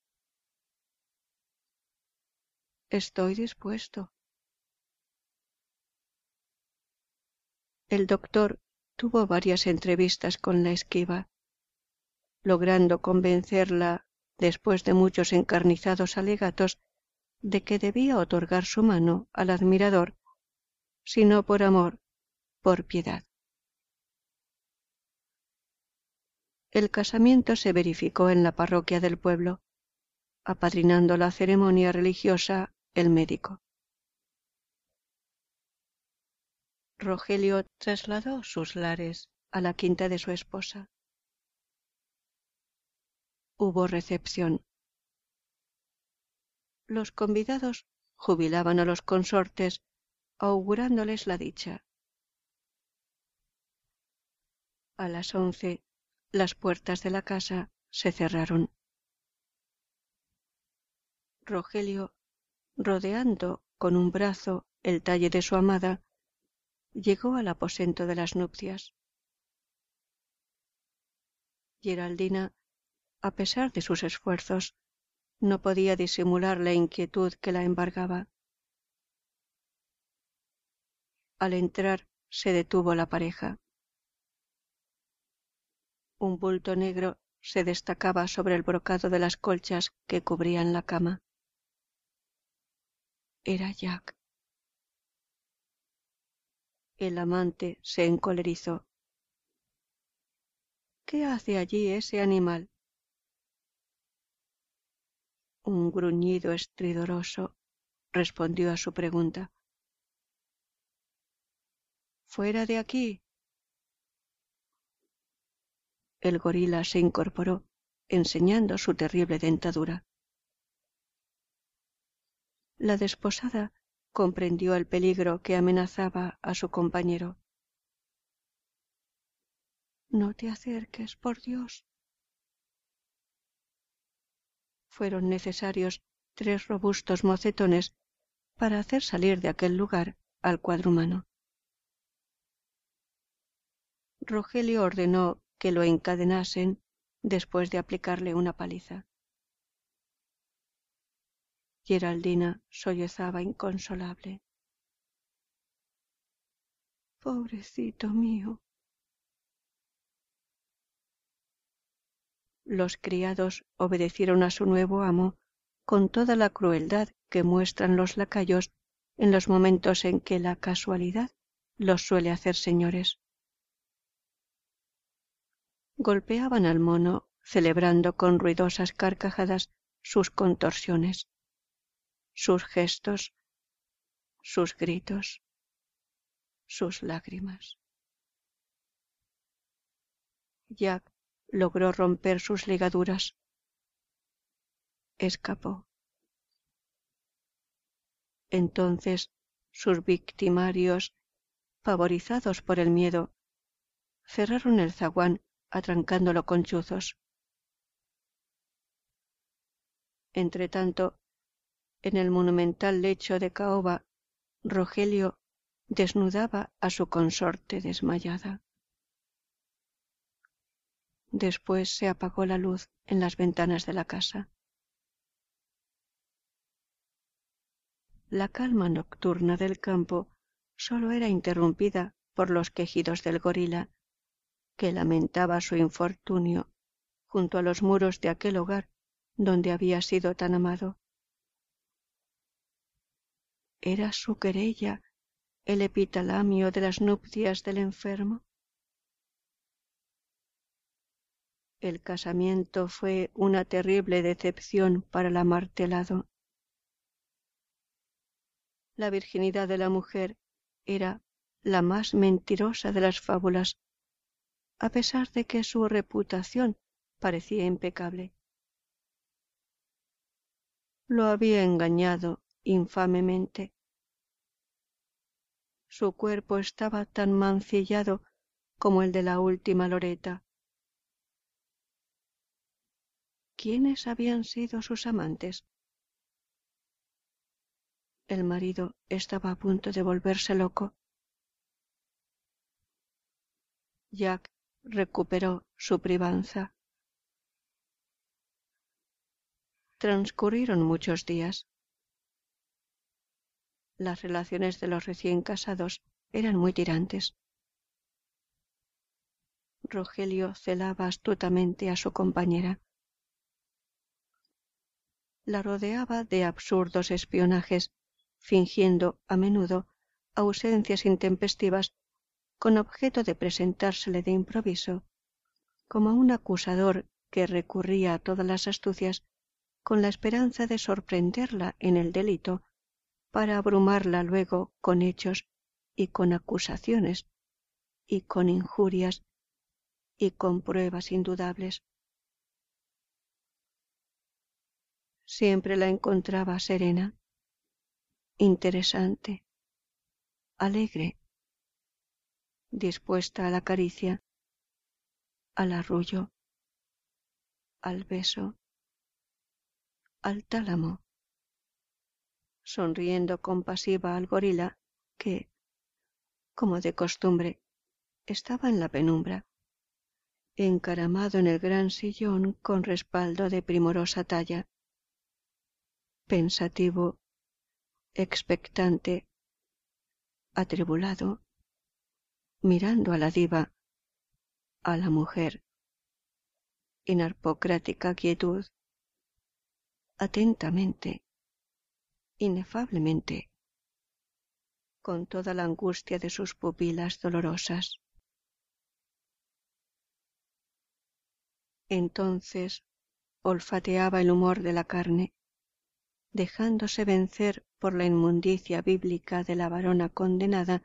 Estoy dispuesto. El doctor tuvo varias entrevistas con la esquiva, logrando convencerla, después de muchos encarnizados alegatos, de que debía otorgar su mano al admirador, si no por amor, por piedad. el casamiento se verificó en la parroquia del pueblo, apadrinando la ceremonia religiosa el médico. Rogelio trasladó sus lares a la quinta de su esposa. Hubo recepción. Los convidados jubilaban a los consortes augurándoles la dicha. A las once las puertas de la casa se cerraron. Rogelio, rodeando con un brazo el talle de su amada, llegó al aposento de las nupcias. Geraldina, a pesar de sus esfuerzos, no podía disimular la inquietud que la embargaba. Al entrar se detuvo la pareja. Un bulto negro se destacaba sobre el brocado de las colchas que cubrían la cama. Era Jack. El amante se encolerizó. ¿Qué hace allí ese animal? Un gruñido estridoroso respondió a su pregunta. Fuera de aquí, el gorila se incorporó, enseñando su terrible dentadura. La desposada comprendió el peligro que amenazaba a su compañero. No te acerques, por Dios. Fueron necesarios tres robustos mocetones para hacer salir de aquel lugar al cuadrumano. Rogelio ordenó que lo encadenasen después de aplicarle una paliza. Geraldina sollozaba inconsolable. Pobrecito mío. Los criados obedecieron a su nuevo amo con toda la crueldad que muestran los lacayos en los momentos en que la casualidad los suele hacer señores golpeaban al mono celebrando con ruidosas carcajadas sus contorsiones, sus gestos, sus gritos, sus lágrimas. Jack logró romper sus ligaduras. Escapó. Entonces sus victimarios, pavorizados por el miedo, cerraron el zaguán atrancándolo con chuzos. Entretanto, en el monumental lecho de caoba, Rogelio desnudaba a su consorte desmayada. Después se apagó la luz en las ventanas de la casa. La calma nocturna del campo sólo era interrumpida por los quejidos del gorila que lamentaba su infortunio junto a los muros de aquel hogar donde había sido tan amado. ¿Era su querella el epitalamio de las nupcias del enfermo? El casamiento fue una terrible decepción para el amartelado. La virginidad de la mujer era la más mentirosa de las fábulas a pesar de que su reputación parecía impecable. Lo había engañado infamemente. Su cuerpo estaba tan mancillado como el de la última loreta. ¿Quiénes habían sido sus amantes? El marido estaba a punto de volverse loco. Jack recuperó su privanza. Transcurrieron muchos días. Las relaciones de los recién casados eran muy tirantes. Rogelio celaba astutamente a su compañera. La rodeaba de absurdos espionajes, fingiendo a menudo ausencias intempestivas con objeto de presentársele de improviso como un acusador que recurría a todas las astucias con la esperanza de sorprenderla en el delito para abrumarla luego con hechos y con acusaciones y con injurias y con pruebas indudables. Siempre la encontraba serena, interesante, alegre, dispuesta a la caricia, al arrullo, al beso, al tálamo, sonriendo compasiva al gorila que, como de costumbre, estaba en la penumbra, encaramado en el gran sillón con respaldo de primorosa talla, pensativo, expectante, atribulado, mirando a la diva, a la mujer, en arpocrática quietud, atentamente, inefablemente, con toda la angustia de sus pupilas dolorosas. Entonces olfateaba el humor de la carne, dejándose vencer por la inmundicia bíblica de la varona condenada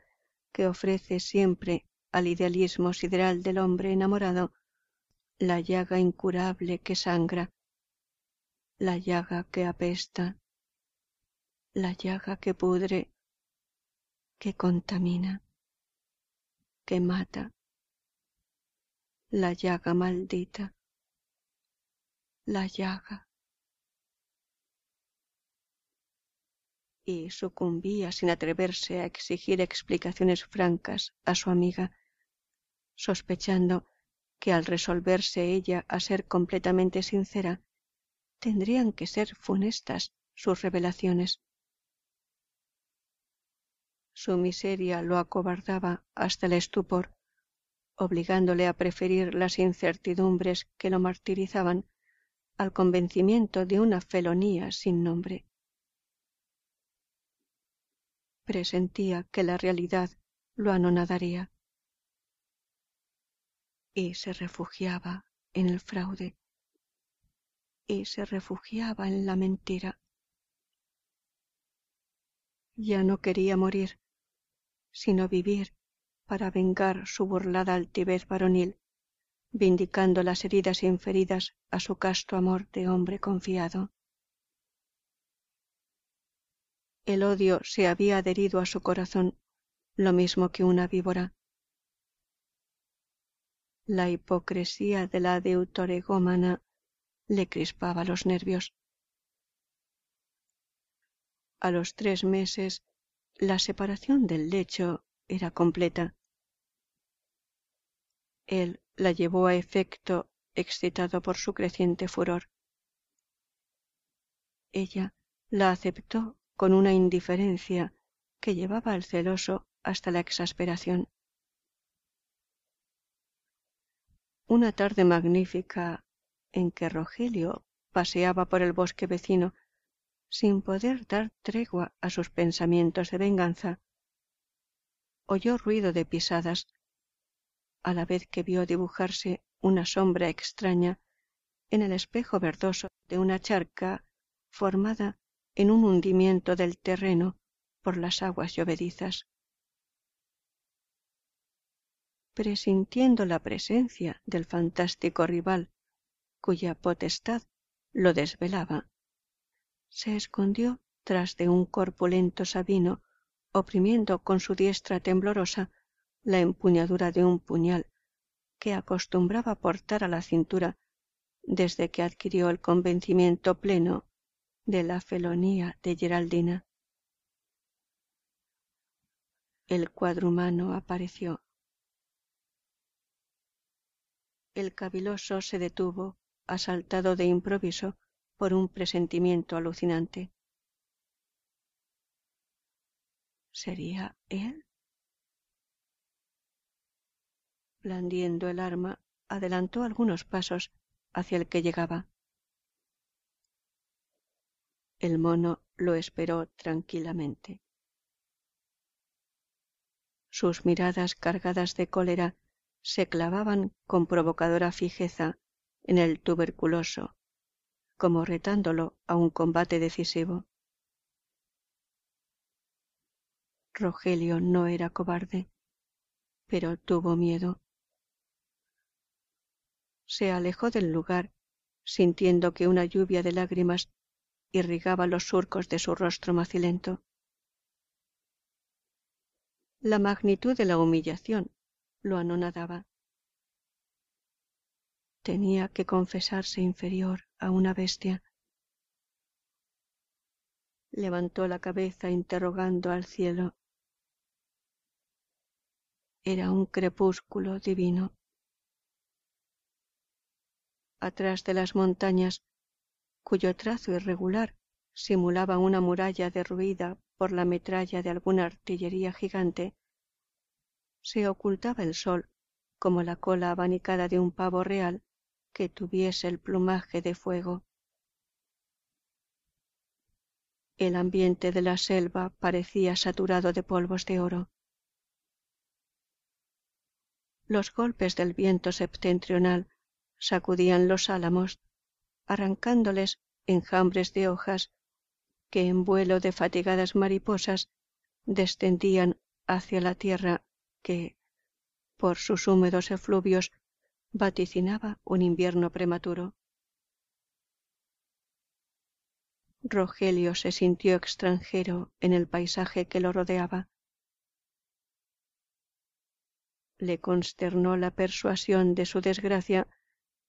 que ofrece siempre al idealismo sideral del hombre enamorado la llaga incurable que sangra, la llaga que apesta, la llaga que pudre, que contamina, que mata, la llaga maldita, la llaga. y sucumbía sin atreverse a exigir explicaciones francas a su amiga, sospechando que al resolverse ella a ser completamente sincera, tendrían que ser funestas sus revelaciones. Su miseria lo acobardaba hasta el estupor, obligándole a preferir las incertidumbres que lo martirizaban al convencimiento de una felonía sin nombre. Presentía que la realidad lo anonadaría. Y se refugiaba en el fraude. Y se refugiaba en la mentira. Ya no quería morir, sino vivir para vengar su burlada altivez varonil, vindicando las heridas inferidas a su casto amor de hombre confiado. El odio se había adherido a su corazón, lo mismo que una víbora. La hipocresía de la deuteregómana le crispaba los nervios. A los tres meses la separación del lecho era completa. Él la llevó a efecto excitado por su creciente furor. Ella la aceptó con una indiferencia que llevaba al celoso hasta la exasperación. Una tarde magnífica en que Rogelio paseaba por el bosque vecino sin poder dar tregua a sus pensamientos de venganza, oyó ruido de pisadas, a la vez que vio dibujarse una sombra extraña en el espejo verdoso de una charca formada en un hundimiento del terreno por las aguas llovedizas. Presintiendo la presencia del fantástico rival, cuya potestad lo desvelaba, se escondió tras de un corpulento sabino, oprimiendo con su diestra temblorosa la empuñadura de un puñal que acostumbraba portar a la cintura desde que adquirió el convencimiento pleno de la felonía de Geraldina. El cuadrumano apareció. El caviloso se detuvo, asaltado de improviso por un presentimiento alucinante. ¿Sería él? Blandiendo el arma, adelantó algunos pasos hacia el que llegaba. El mono lo esperó tranquilamente. Sus miradas cargadas de cólera se clavaban con provocadora fijeza en el tuberculoso, como retándolo a un combate decisivo. Rogelio no era cobarde, pero tuvo miedo. Se alejó del lugar, sintiendo que una lluvia de lágrimas irrigaba los surcos de su rostro macilento. La magnitud de la humillación lo anonadaba. Tenía que confesarse inferior a una bestia. Levantó la cabeza interrogando al cielo. Era un crepúsculo divino. Atrás de las montañas, cuyo trazo irregular simulaba una muralla derruida por la metralla de alguna artillería gigante, se ocultaba el sol como la cola abanicada de un pavo real que tuviese el plumaje de fuego. El ambiente de la selva parecía saturado de polvos de oro. Los golpes del viento septentrional sacudían los álamos, arrancándoles enjambres de hojas que en vuelo de fatigadas mariposas descendían hacia la tierra que, por sus húmedos efluvios, vaticinaba un invierno prematuro. Rogelio se sintió extranjero en el paisaje que lo rodeaba. Le consternó la persuasión de su desgracia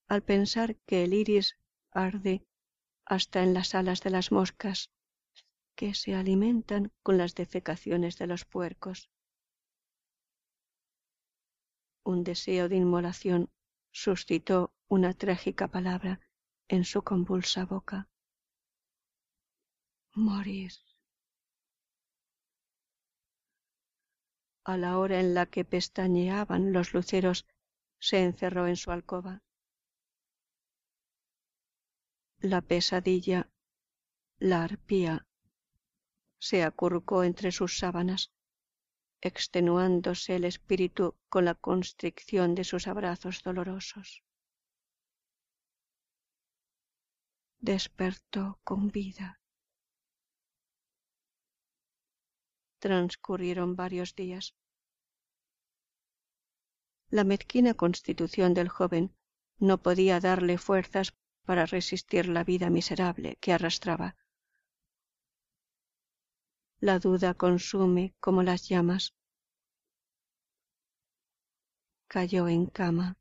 al pensar que el iris arde hasta en las alas de las moscas que se alimentan con las defecaciones de los puercos. Un deseo de inmolación suscitó una trágica palabra en su convulsa boca. Morir. A la hora en la que pestañeaban los luceros, se encerró en su alcoba. La pesadilla, la arpía, se acurrucó entre sus sábanas, extenuándose el espíritu con la constricción de sus abrazos dolorosos. Despertó con vida. Transcurrieron varios días. La mezquina constitución del joven no podía darle fuerzas para resistir la vida miserable que arrastraba la duda consume como las llamas. Cayó en cama.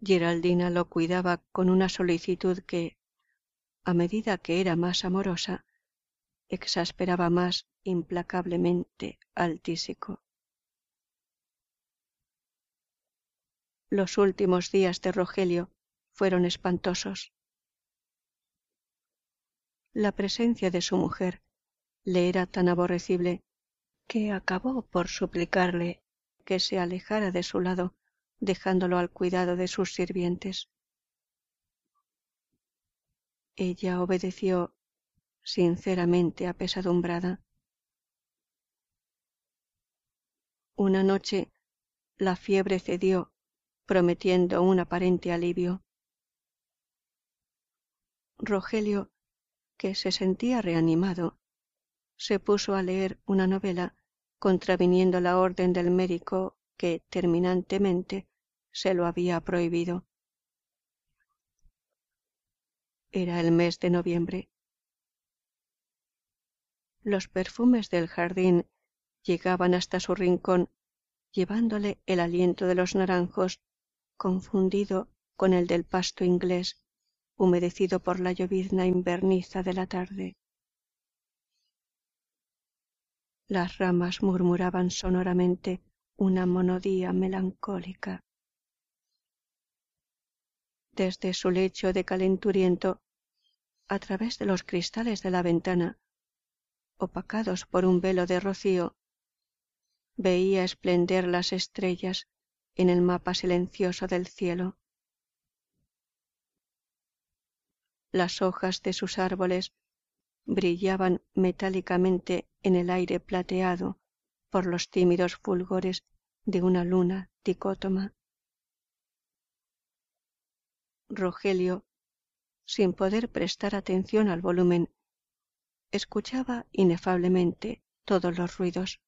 Geraldina lo cuidaba con una solicitud que, a medida que era más amorosa, exasperaba más implacablemente al tísico. Los últimos días de Rogelio fueron espantosos. La presencia de su mujer le era tan aborrecible que acabó por suplicarle que se alejara de su lado, dejándolo al cuidado de sus sirvientes. Ella obedeció sinceramente apesadumbrada. Una noche la fiebre cedió, prometiendo un aparente alivio. Rogelio que se sentía reanimado, se puso a leer una novela contraviniendo la orden del médico que terminantemente se lo había prohibido. Era el mes de noviembre. Los perfumes del jardín llegaban hasta su rincón, llevándole el aliento de los naranjos confundido con el del pasto inglés humedecido por la llovizna inverniza de la tarde. Las ramas murmuraban sonoramente una monodía melancólica. Desde su lecho de calenturiento, a través de los cristales de la ventana, opacados por un velo de rocío, veía esplender las estrellas en el mapa silencioso del cielo. Las hojas de sus árboles brillaban metálicamente en el aire plateado por los tímidos fulgores de una luna ticótoma. Rogelio, sin poder prestar atención al volumen, escuchaba inefablemente todos los ruidos.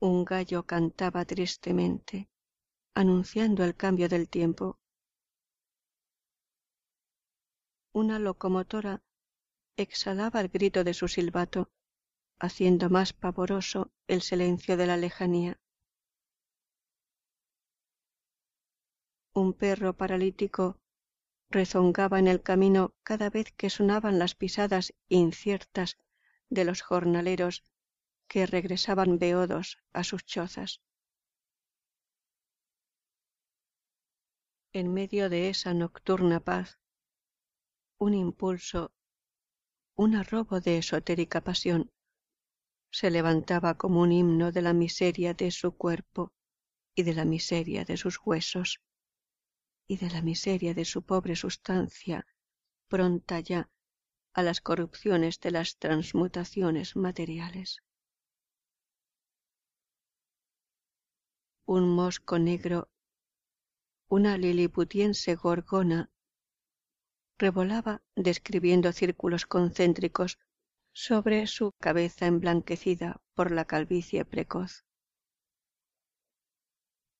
Un gallo cantaba tristemente, anunciando el cambio del tiempo. Una locomotora exhalaba el grito de su silbato, haciendo más pavoroso el silencio de la lejanía. Un perro paralítico rezongaba en el camino cada vez que sonaban las pisadas inciertas de los jornaleros que regresaban beodos a sus chozas. En medio de esa nocturna paz, un impulso, un arrobo de esotérica pasión, se levantaba como un himno de la miseria de su cuerpo y de la miseria de sus huesos y de la miseria de su pobre sustancia, pronta ya a las corrupciones de las transmutaciones materiales. Un mosco negro, una liliputiense gorgona, revolaba describiendo círculos concéntricos sobre su cabeza emblanquecida por la calvicie precoz.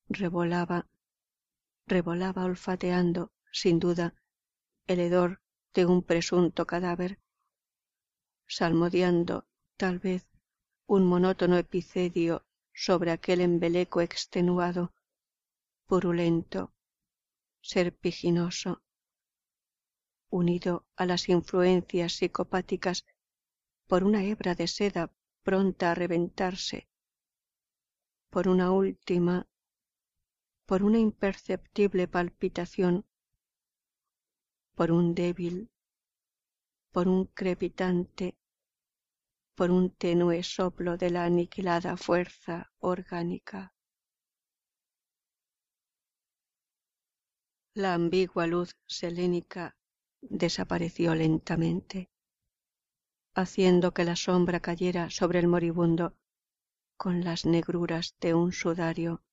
Revolaba revolaba olfateando, sin duda, el hedor de un presunto cadáver, salmodiando, tal vez, un monótono epicedio sobre aquel embeleco extenuado, purulento, serpiginoso, unido a las influencias psicopáticas por una hebra de seda pronta a reventarse, por una última por una imperceptible palpitación, por un débil, por un crepitante, por un tenue soplo de la aniquilada fuerza orgánica. La ambigua luz selénica desapareció lentamente, haciendo que la sombra cayera sobre el moribundo con las negruras de un sudario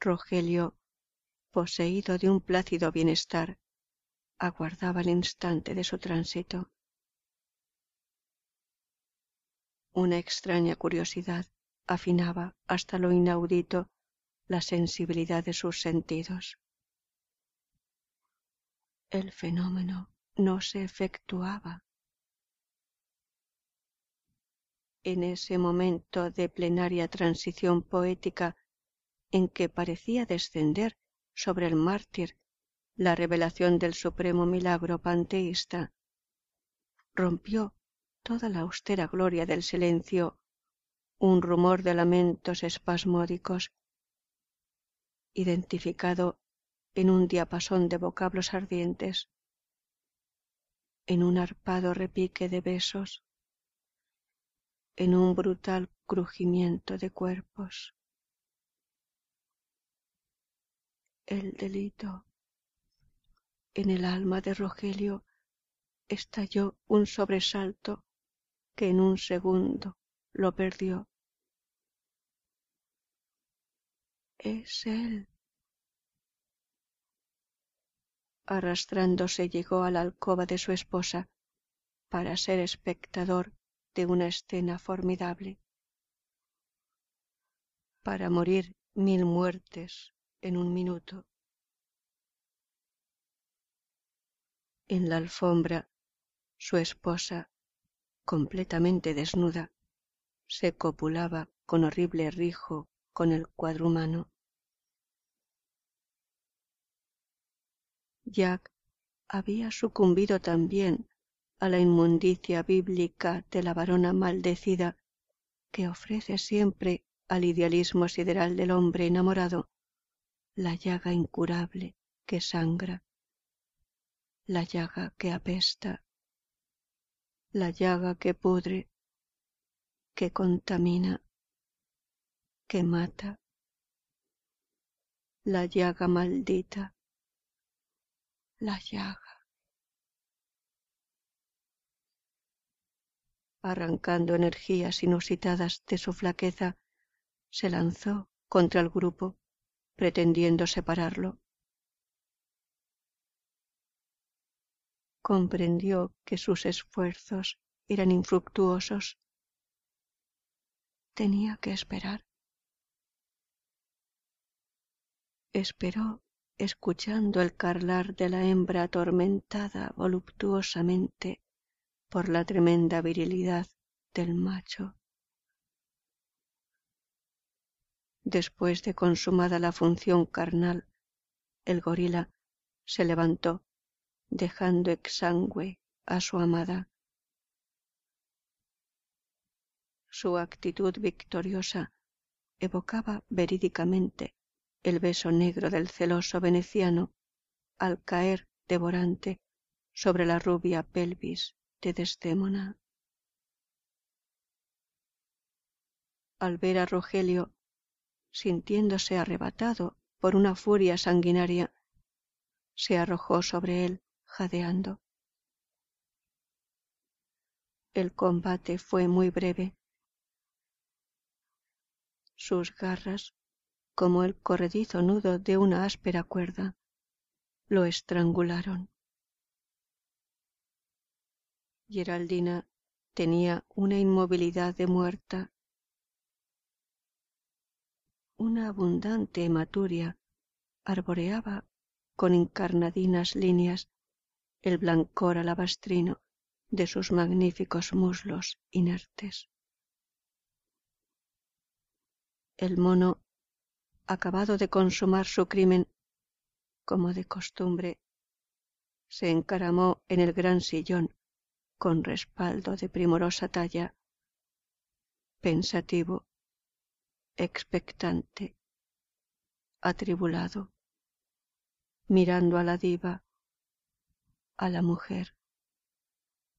Rogelio, poseído de un plácido bienestar, aguardaba el instante de su tránsito. Una extraña curiosidad afinaba hasta lo inaudito la sensibilidad de sus sentidos. El fenómeno no se efectuaba. En ese momento de plenaria transición poética en que parecía descender sobre el mártir la revelación del supremo milagro panteísta, rompió toda la austera gloria del silencio un rumor de lamentos espasmódicos, identificado en un diapasón de vocablos ardientes, en un arpado repique de besos, en un brutal crujimiento de cuerpos. el delito. En el alma de Rogelio estalló un sobresalto que en un segundo lo perdió. Es él. Arrastrándose llegó a la alcoba de su esposa para ser espectador de una escena formidable, para morir mil muertes en un minuto. En la alfombra, su esposa, completamente desnuda, se copulaba con horrible rijo con el cuadrumano. Jack había sucumbido también a la inmundicia bíblica de la varona maldecida que ofrece siempre al idealismo sideral del hombre enamorado la llaga incurable que sangra, la llaga que apesta, la llaga que pudre, que contamina, que mata, la llaga maldita, la llaga. arrancando energías inusitadas de su flaqueza, se lanzó contra el grupo, pretendiendo separarlo. Comprendió que sus esfuerzos eran infructuosos. Tenía que esperar. Esperó escuchando el carlar de la hembra atormentada voluptuosamente por la tremenda virilidad del macho. Después de consumada la función carnal, el gorila se levantó, dejando exangüe a su amada. Su actitud victoriosa evocaba verídicamente el beso negro del celoso veneciano al caer devorante sobre la rubia pelvis de Desdémona. Al ver a Rogelio, sintiéndose arrebatado por una furia sanguinaria, se arrojó sobre él jadeando. El combate fue muy breve. Sus garras como el corredizo nudo de una áspera cuerda, lo estrangularon. Geraldina tenía una inmovilidad de muerta, una abundante hematuria arboreaba con encarnadinas líneas el blancor alabastrino de sus magníficos muslos inertes. El mono acabado de consumar su crimen, como de costumbre, se encaramó en el gran sillón con respaldo de primorosa talla, pensativo, expectante, atribulado, mirando a la diva, a la mujer,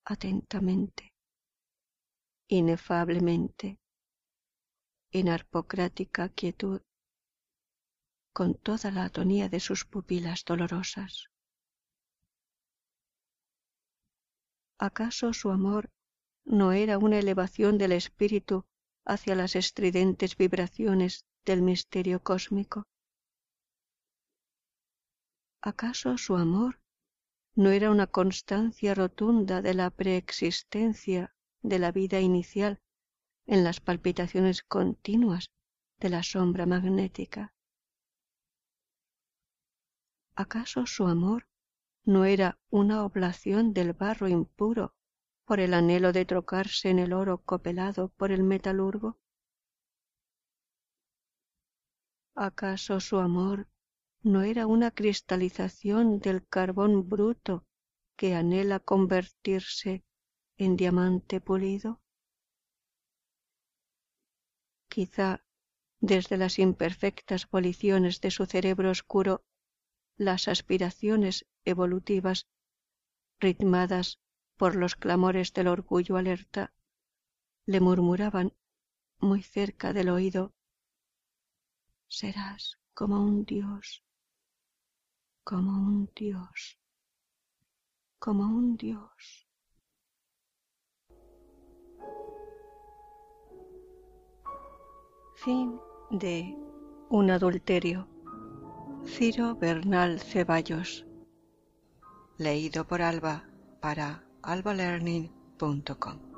atentamente, inefablemente, en arpocrática quietud, con toda la atonía de sus pupilas dolorosas. ¿Acaso su amor no era una elevación del espíritu hacia las estridentes vibraciones del misterio cósmico? ¿Acaso su amor no era una constancia rotunda de la preexistencia de la vida inicial en las palpitaciones continuas de la sombra magnética? ¿Acaso su amor no era una oblación del barro impuro por el anhelo de trocarse en el oro copelado por el metalurgo? ¿Acaso su amor no era una cristalización del carbón bruto que anhela convertirse en diamante pulido? Quizá desde las imperfectas voliciones de su cerebro oscuro las aspiraciones evolutivas ritmadas por los clamores del orgullo alerta le murmuraban muy cerca del oído serás como un dios como un dios como un dios fin de un adulterio Ciro Bernal Ceballos. Leído por Alba para albalearning.com.